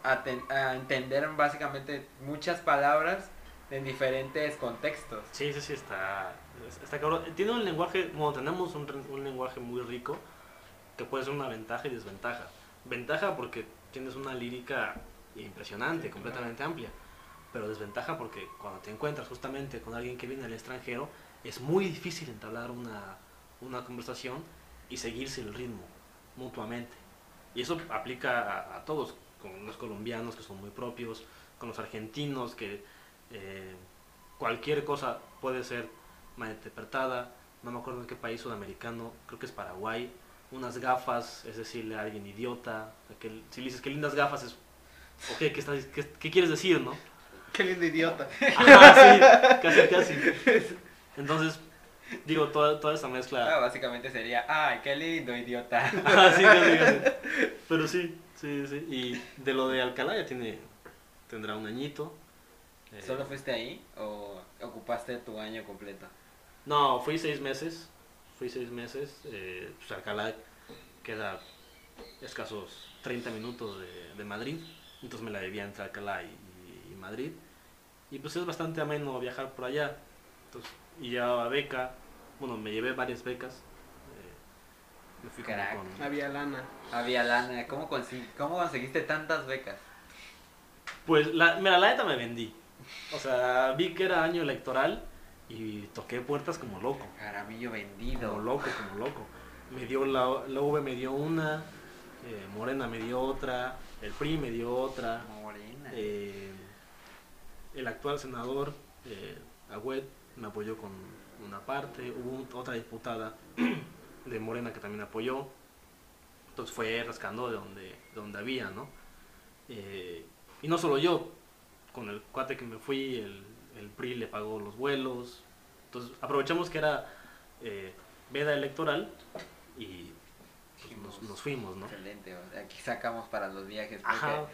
a, ten- a entender básicamente muchas palabras en diferentes contextos. Sí, sí, sí, está, está cabrón. Tiene un lenguaje, bueno, tenemos un, un lenguaje muy rico que puede ser una ventaja y desventaja. Ventaja porque tienes una lírica impresionante, completamente amplia. Pero desventaja porque cuando te encuentras justamente con alguien que viene del extranjero, es muy difícil entablar una, una conversación y seguirse el ritmo mutuamente. Y eso aplica a, a todos, con los colombianos que son muy propios, con los argentinos que eh, cualquier cosa puede ser malinterpretada. No me acuerdo en qué país sudamericano, creo que es Paraguay. Unas gafas es decirle a alguien idiota. que, si le dices que lindas gafas es, ok, ¿qué, estás- qué- qué quieres decir, no? Qué lindo idiota. Ajá, sí, casi, casi. [laughs] Entonces, [laughs] digo, toda, toda esa Ah, mezcla. básicamente sería, ¡ay, qué lindo, idiota! Ajá, [laughs] sí. [laughs] Pero sí, sí, sí. Y de lo de Alcalá ya tiene, tendrá un añito. Eh, ¿Solo fuiste ahí o ocupaste tu año completo? No, fui seis meses. Fui seis meses. Eh, pues Alcalá queda escasos 30 minutos de, de Madrid. Entonces me la debía entre Alcalá y, y- y Madrid. Y pues es bastante ameno viajar por allá. Entonces, y llevaba beca. Bueno, me llevé varias becas. Eh, me fui como Crack. con- Había lana. Había lana, ¿cómo, consi- cómo conseguiste tantas becas? Pues, la, mira, la neta me vendí. O sea, vi que era año electoral y toqué puertas como loco. Caramillo Como vendido. loco, como loco. Me dio la, la V me dio una, eh, Morena me dio otra, el PRI me dio otra, Morena. eh, el actual senador, eh, Agüed, me apoyó con una parte, hubo otra diputada [clears throat] de Morena que también apoyó, entonces fue rascando de donde, de donde había, ¿no? Eh, y no solo yo, con el cuate que me fui, el, el PRI le pagó los vuelos, entonces aprovechamos que era eh, veda electoral y pues, nos, nos fuimos, ¿no? Excelente, o sea, aquí sacamos para los viajes. porque Ajá.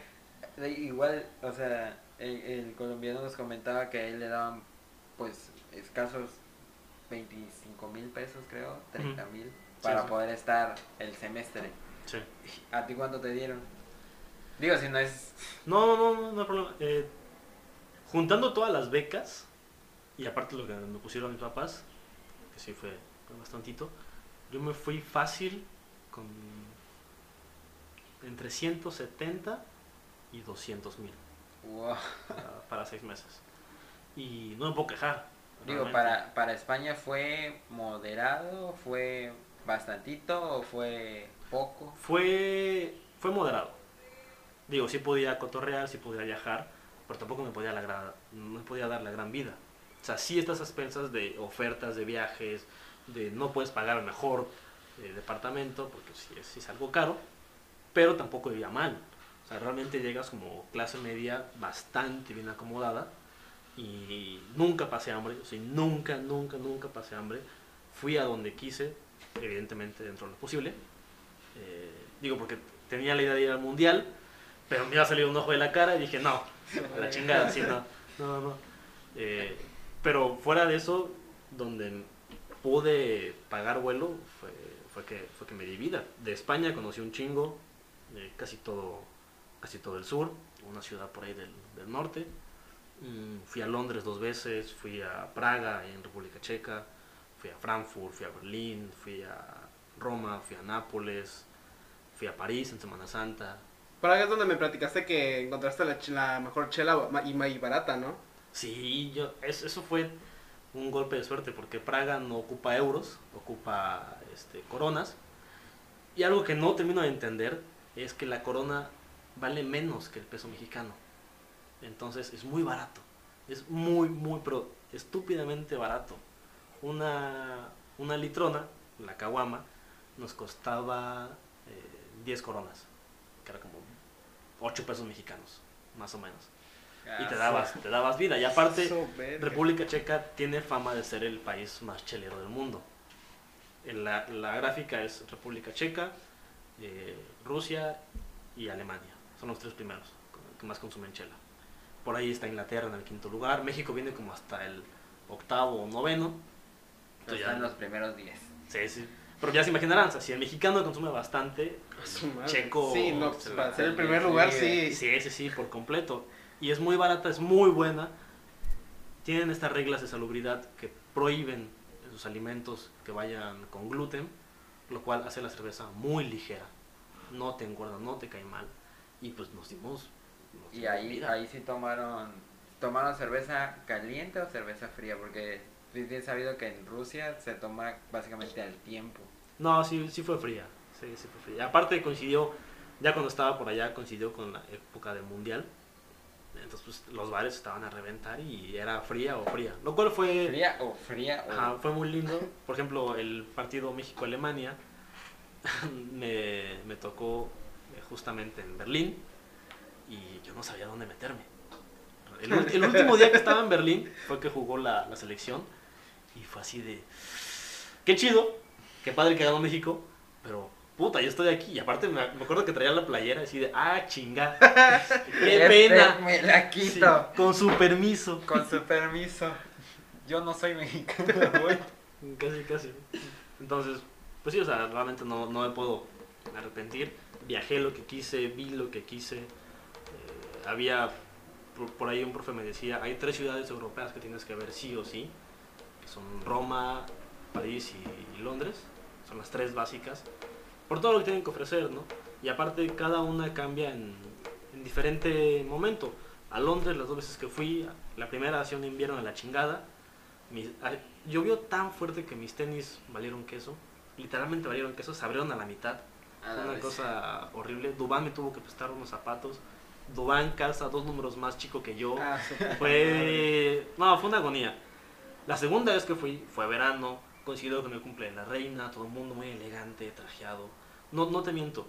Igual, o sea, el, el colombiano nos comentaba que a él le daban, pues, escasos 25 mil pesos, creo, 30 mil, para sí. poder estar el semestre. Sí. ¿A ti cuánto te dieron? Digo, si no es... No, no, no, no, hay problema. Eh, juntando todas las becas, y aparte lo que me pusieron mis papás, que sí fue, fue bastantito, yo me fui fácil con entre 170 y 200 mil Wow. para, para seis meses. Y no me puedo quejar. Digo, para, para España fue moderado, fue bastantito o fue poco. Fue, fue moderado. Digo, sí podía cotorrear, sí podía viajar, pero tampoco me podía, la gra- no me podía dar la gran vida. O sea, sí estas expensas de ofertas de viajes, de no puedes pagar el mejor eh, departamento, porque sí es, sí es algo caro, pero tampoco vivía mal. O sea, realmente llegas como clase media bastante bien acomodada y nunca pasé hambre, o sea, nunca, nunca, nunca pasé hambre. Fui a donde quise, evidentemente dentro de lo posible. Eh, digo, porque tenía la idea de ir al mundial, pero me iba a salir un ojo de la cara y dije, no, la chingada, sí, no, no, no. Eh, pero fuera de eso, donde pude pagar vuelo, fue, que, me di vida. De España conocí un chingo, eh, casi todo casi todo el sur. una ciudad por ahí del norte. Mm, fui a Londres dos veces, fui a Praga en República Checa, fui a Frankfurt, fui a Berlín, fui a Roma, fui a Nápoles, fui a París en Semana Santa. Praga es donde me platicaste que encontraste la, la mejor chela y, y barata, ¿no? Sí, yo, es- eso fue un golpe de suerte porque Praga no ocupa euros, ocupa este, coronas. Y algo que no termino de entender es que la corona vale menos que el peso mexicano. Entonces es muy barato. Es muy, muy, pero estúpidamente barato. Una, una litrona, la caguama, nos costaba eh, 10 coronas, que era como 8 pesos mexicanos, más o menos. Y te Ah, dabas, te dabas vida. Y aparte. República Checa tiene fama de ser el país más chelero del mundo. En la, la gráfica es República Checa, eh, Rusia y Alemania. Son los tres primeros que más consumen chela. Por ahí está Inglaterra en el quinto lugar. México viene como hasta el octavo o noveno. Pero Ya- Está en los primeros 10. Sí, sí. Pero ya se imaginarán, o sea, si el mexicano consume bastante. Checo Sí, no, se para la- ser el primer sí, lugar, sí. sí. Sí, sí, por completo. Y es muy barata, es muy buena. Tienen estas reglas de salubridad que prohíben en sus alimentos que vayan con gluten, lo cual hace la cerveza muy ligera. No te engorda, no te cae mal. Y pues nos dimos. Y ahí, ahí sí tomaron, tomaron cerveza caliente o cerveza fría, porque es bien sabido que en Rusia se toma básicamente al tiempo. No, sí, sí fue fría. Sí, sí fue fría. Aparte coincidió, ya cuando estaba por allá, coincidió con la época del mundial. Entonces pues, los bares estaban a reventar y era fría o fría. Lo cual fue... ¿Fría o fría? O... Ajá, fue muy lindo. Por ejemplo, el partido México-Alemania [laughs] me, me tocó eh, justamente en Berlín y yo no sabía dónde meterme. El, último día que estaba en Berlín fue que jugó la, la selección y fue así de... Qué chido, qué padre que ganó México, pero puta, yo estoy aquí. Y aparte me, me acuerdo que traía la playera así de, ah, chinga, [laughs] qué Este pena. Me la Sí, quito. con su permiso. Con su permiso. Yo no soy mexicano, güey. [laughs] Casi, casi. Entonces, pues sí, o sea, realmente no, no me puedo arrepentir. Viajé lo que quise, vi lo que quise. Había, por, por ahí un profe me decía, hay tres ciudades europeas que tienes que ver sí o sí, que son Roma, París y, y Londres. Son las tres básicas. Por todo lo que tienen que ofrecer, ¿no? Y aparte, cada una cambia en, en diferente momento. A Londres, las dos veces que fui, la primera hacía un invierno de la chingada. Mis- a- llovió tan fuerte que mis tenis valieron queso. Literalmente valieron queso, se abrieron a la mitad. A la una vez. cosa horrible. Dubán me tuvo que prestar unos zapatos. Dubán calza dos números más chico que yo. Ah. Fue. No, fue una agonía. La segunda vez que fui fue verano. Coincidió con el cumple de la reina. Todo el mundo muy elegante, trajeado. No, no te miento.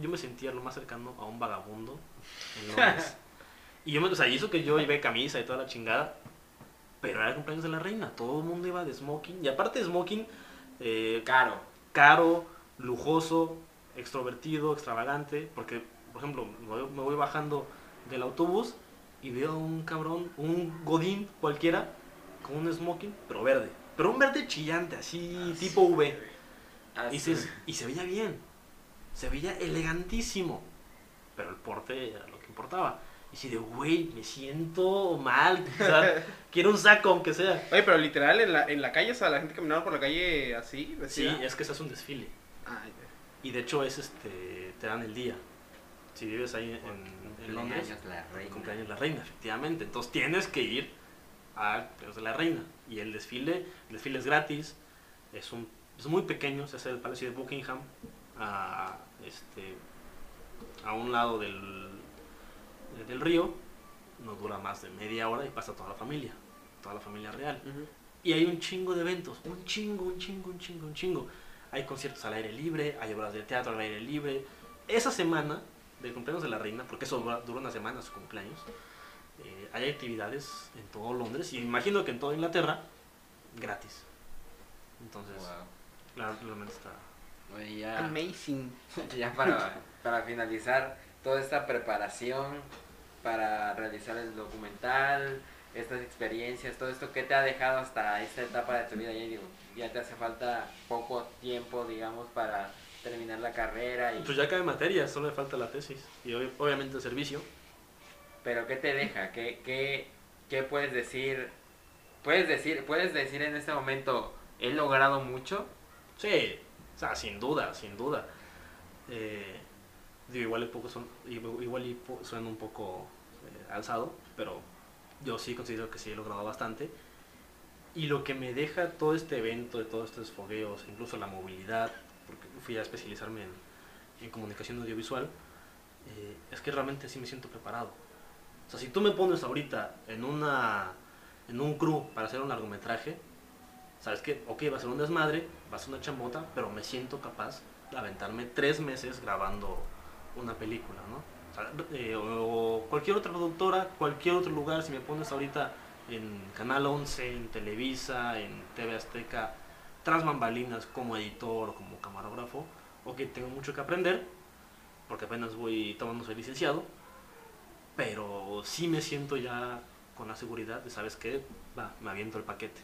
Yo me sentía lo más cercano a un vagabundo en Londres. [laughs] y yo me. O sea, hizo que yo llevé camisa y toda la chingada. Pero era el cumpleaños de la reina. Todo el mundo iba de smoking. Y aparte de smoking, eh, Caro. caro, lujoso, extrovertido, extravagante, porque, por ejemplo, me voy, bajando del autobús y veo a un cabrón, un godín cualquiera, con un smoking, pero verde. Pero un verde chillante, así, tipo V. Y, dices- y se veía bien, se veía elegantísimo, pero el porte era lo que importaba. Y si de, güey, me siento mal, o sea, [laughs] quiero un saco aunque sea. Oye, pero literal, en la, en la calle, o sea, la gente caminaba por la calle así, Sí, vestida. es que se hace un desfile. Ay, Y de hecho es este, te dan el día. Si vives ahí en, en Londres, Cumpleaños la reina. cumpleaños de la reina, efectivamente. Entonces tienes que ir al cumpleaños de la reina. Y el desfile, el desfile es gratis, es, un, es muy pequeño, se hace el Palacio de Buckingham, a, este, a un lado del, del río. No dura más de media hora y pasa toda la familia, toda la familia real. Ujú. Y hay un chingo de eventos, un chingo, un chingo, un chingo, un chingo. Hay conciertos al aire libre, hay obras de teatro al aire libre. Esa semana del cumpleaños de la reina, porque eso dura, dura una semana su cumpleaños, eh, hay actividades en todo Londres y imagino que en toda Inglaterra gratis. Entonces, Wow. la- realmente está... Ya, Amazing. [laughs] ya para, para finalizar toda esta preparación para realizar el documental, estas experiencias, todo esto, ¿qué te ha dejado hasta esta etapa de tu vida? Ya digo, ya te hace falta poco tiempo, digamos, para terminar la carrera y Pues ya cabe materia, solo le falta la tesis y ob- obviamente el servicio. pero ¿qué te deja? ¿Qué, qué, qué puedes decir? ¿Puedes decir, puedes decir en este momento, he logrado mucho? Sí, o sea, sin duda, sin duda. Eh, digo, igual, y poco son, igual y po- suena un poco eh, alzado, pero yo sí considero que sí he logrado bastante. Y lo que me deja todo este evento, de todos estos fogueos, incluso la movilidad, fui a especializarme en, en comunicación audiovisual, eh, es que realmente sí me siento preparado. O sea, si tú me pones ahorita en, una, en un crew para hacer un largometraje, sabes que, ok, va a ser un desmadre, va a ser una chambota, pero me siento capaz de aventarme tres meses grabando una película, ¿no? O, sea, eh, o cualquier otra productora, cualquier otro lugar, si me pones ahorita en Canal 11, en Televisa, en TV Azteca, tras bambalinas como editor o como camarógrafo, ok, tengo mucho que aprender, porque apenas voy tomando soy licenciado, pero sí me siento ya con la seguridad de, ¿sabes qué? Va, me aviento el paquete.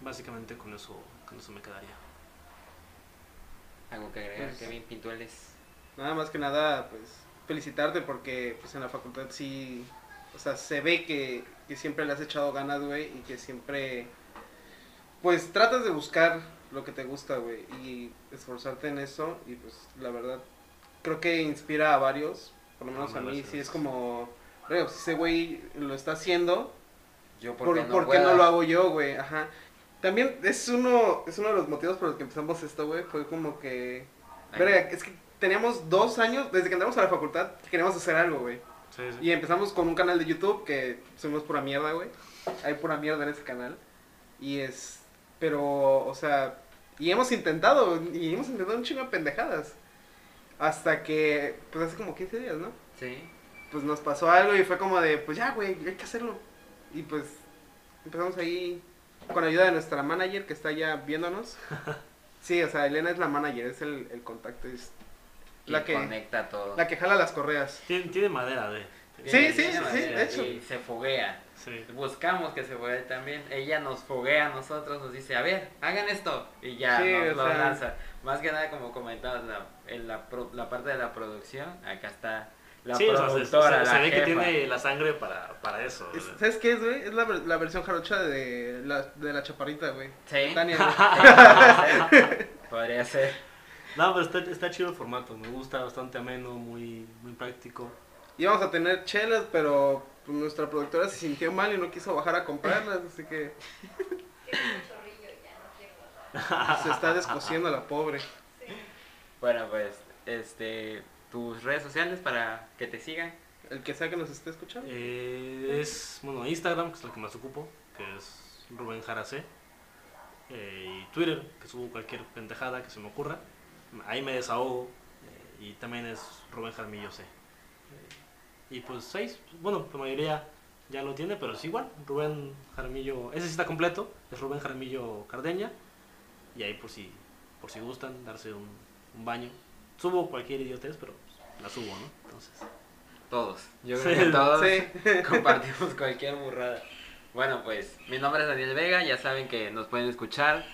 Básicamente con eso, con eso me quedaría. Algo que agregar, Pues- Kevin Pintueles. Nada más que nada, pues felicitarte porque pues en la facultad sí, o sea, se ve que, que siempre le has echado ganas, güey, y que siempre, pues tratas de buscar lo que te gusta, güey, y esforzarte en eso, y pues la verdad, creo que inspira a varios, por lo menos Ah, a mí, sí es como, "Rey, pues, ese güey lo está haciendo, Yo, ¿por, ¿por, qué no, por qué no puedo? lo hago yo, güey? Ajá. También es uno, es uno de los motivos por los que empezamos esto, güey, fue como que... Verga, es que teníamos dos años, desde que entramos a la facultad, queríamos hacer algo, güey. Sí, sí. Y empezamos con un canal de YouTube que subimos pura mierda, güey. Hay pura mierda en ese canal. Y es. Pero, o sea. Y hemos intentado, y hemos intentado un chingo de pendejadas. Hasta que, pues hace como 15 días, ¿no? Sí. Pues nos pasó algo y fue como de, pues ya, güey, hay que hacerlo. Y pues empezamos ahí con la ayuda de nuestra manager que está ya viéndonos. [laughs] Sí, o sea, Elena es la manager, es el, el contacto, es Y la que, conecta todo. la que jala las correas. Tiene, tiene madera de. Sí, Tiene- sí, sí, manera, de hecho. Y se foguea. Sí. Buscamos que se foguee también. Ella nos foguea a nosotros, nos dice, a ver, hagan esto. Y ya Sí, nos lo sea. lanza. Más que nada, como comentabas, la, en la, pro- la parte de la producción, acá está la Sí, o sea, se, productora, ve que tiene la sangre para, para eso. Es-. ¿Sabes qué es, güey? Es la, ver- la versión jarocha de la, de la chaparrita, güey. Sí. Tania, [laughs] güey. Sí, [laughs] podría ser. No, pero está, está chido el formato. Me gusta bastante ameno, muy, muy práctico. Íbamos a tener chelas, pero pues, nuestra productora se sintió mal y no quiso bajar a comprarlas, así que Tiene un chorrillo, ya no quiero guardar. se está descosiendo la pobre. Bueno, pues, este, tus redes sociales para que te sigan. El que sea que nos esté escuchando. Eh, es, bueno, Instagram, que es lo que más ocupo, que es Rubén Jaracé. Eh, y Twitter, que subo cualquier pendejada que se me ocurra. Ahí me desahogo. eh, y también es Rubén Jaramillo C. Y pues seis, bueno, la mayoría ya lo tiene, pero es igual. Rubén Jaramillo, ese sí está completo, es Rubén Jaramillo Cardeña. Y ahí por si, por si gustan darse un, un baño. Subo cualquier idiotez, pero pues, la subo, ¿no? Entonces. Todos. Yo Sí. creo que todos Sí. [laughs] compartimos cualquier burrada. Bueno, pues mi nombre es Daniel Vega, ya saben que nos pueden escuchar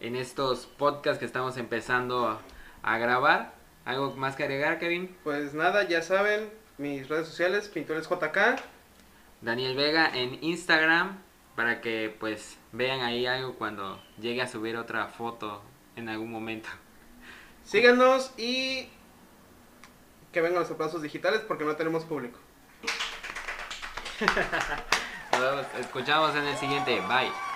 en estos podcasts que estamos empezando a, a grabar. ¿Algo más que agregar, Kevin? Pues nada, ya saben, mis redes sociales, Pintores JK. Daniel Vega en Instagram para que pues vean ahí algo cuando llegue a subir otra foto en algún momento. Síganos y que vengan los aplausos digitales porque no tenemos público. [laughs] Nos escuchamos en el siguiente. Bye.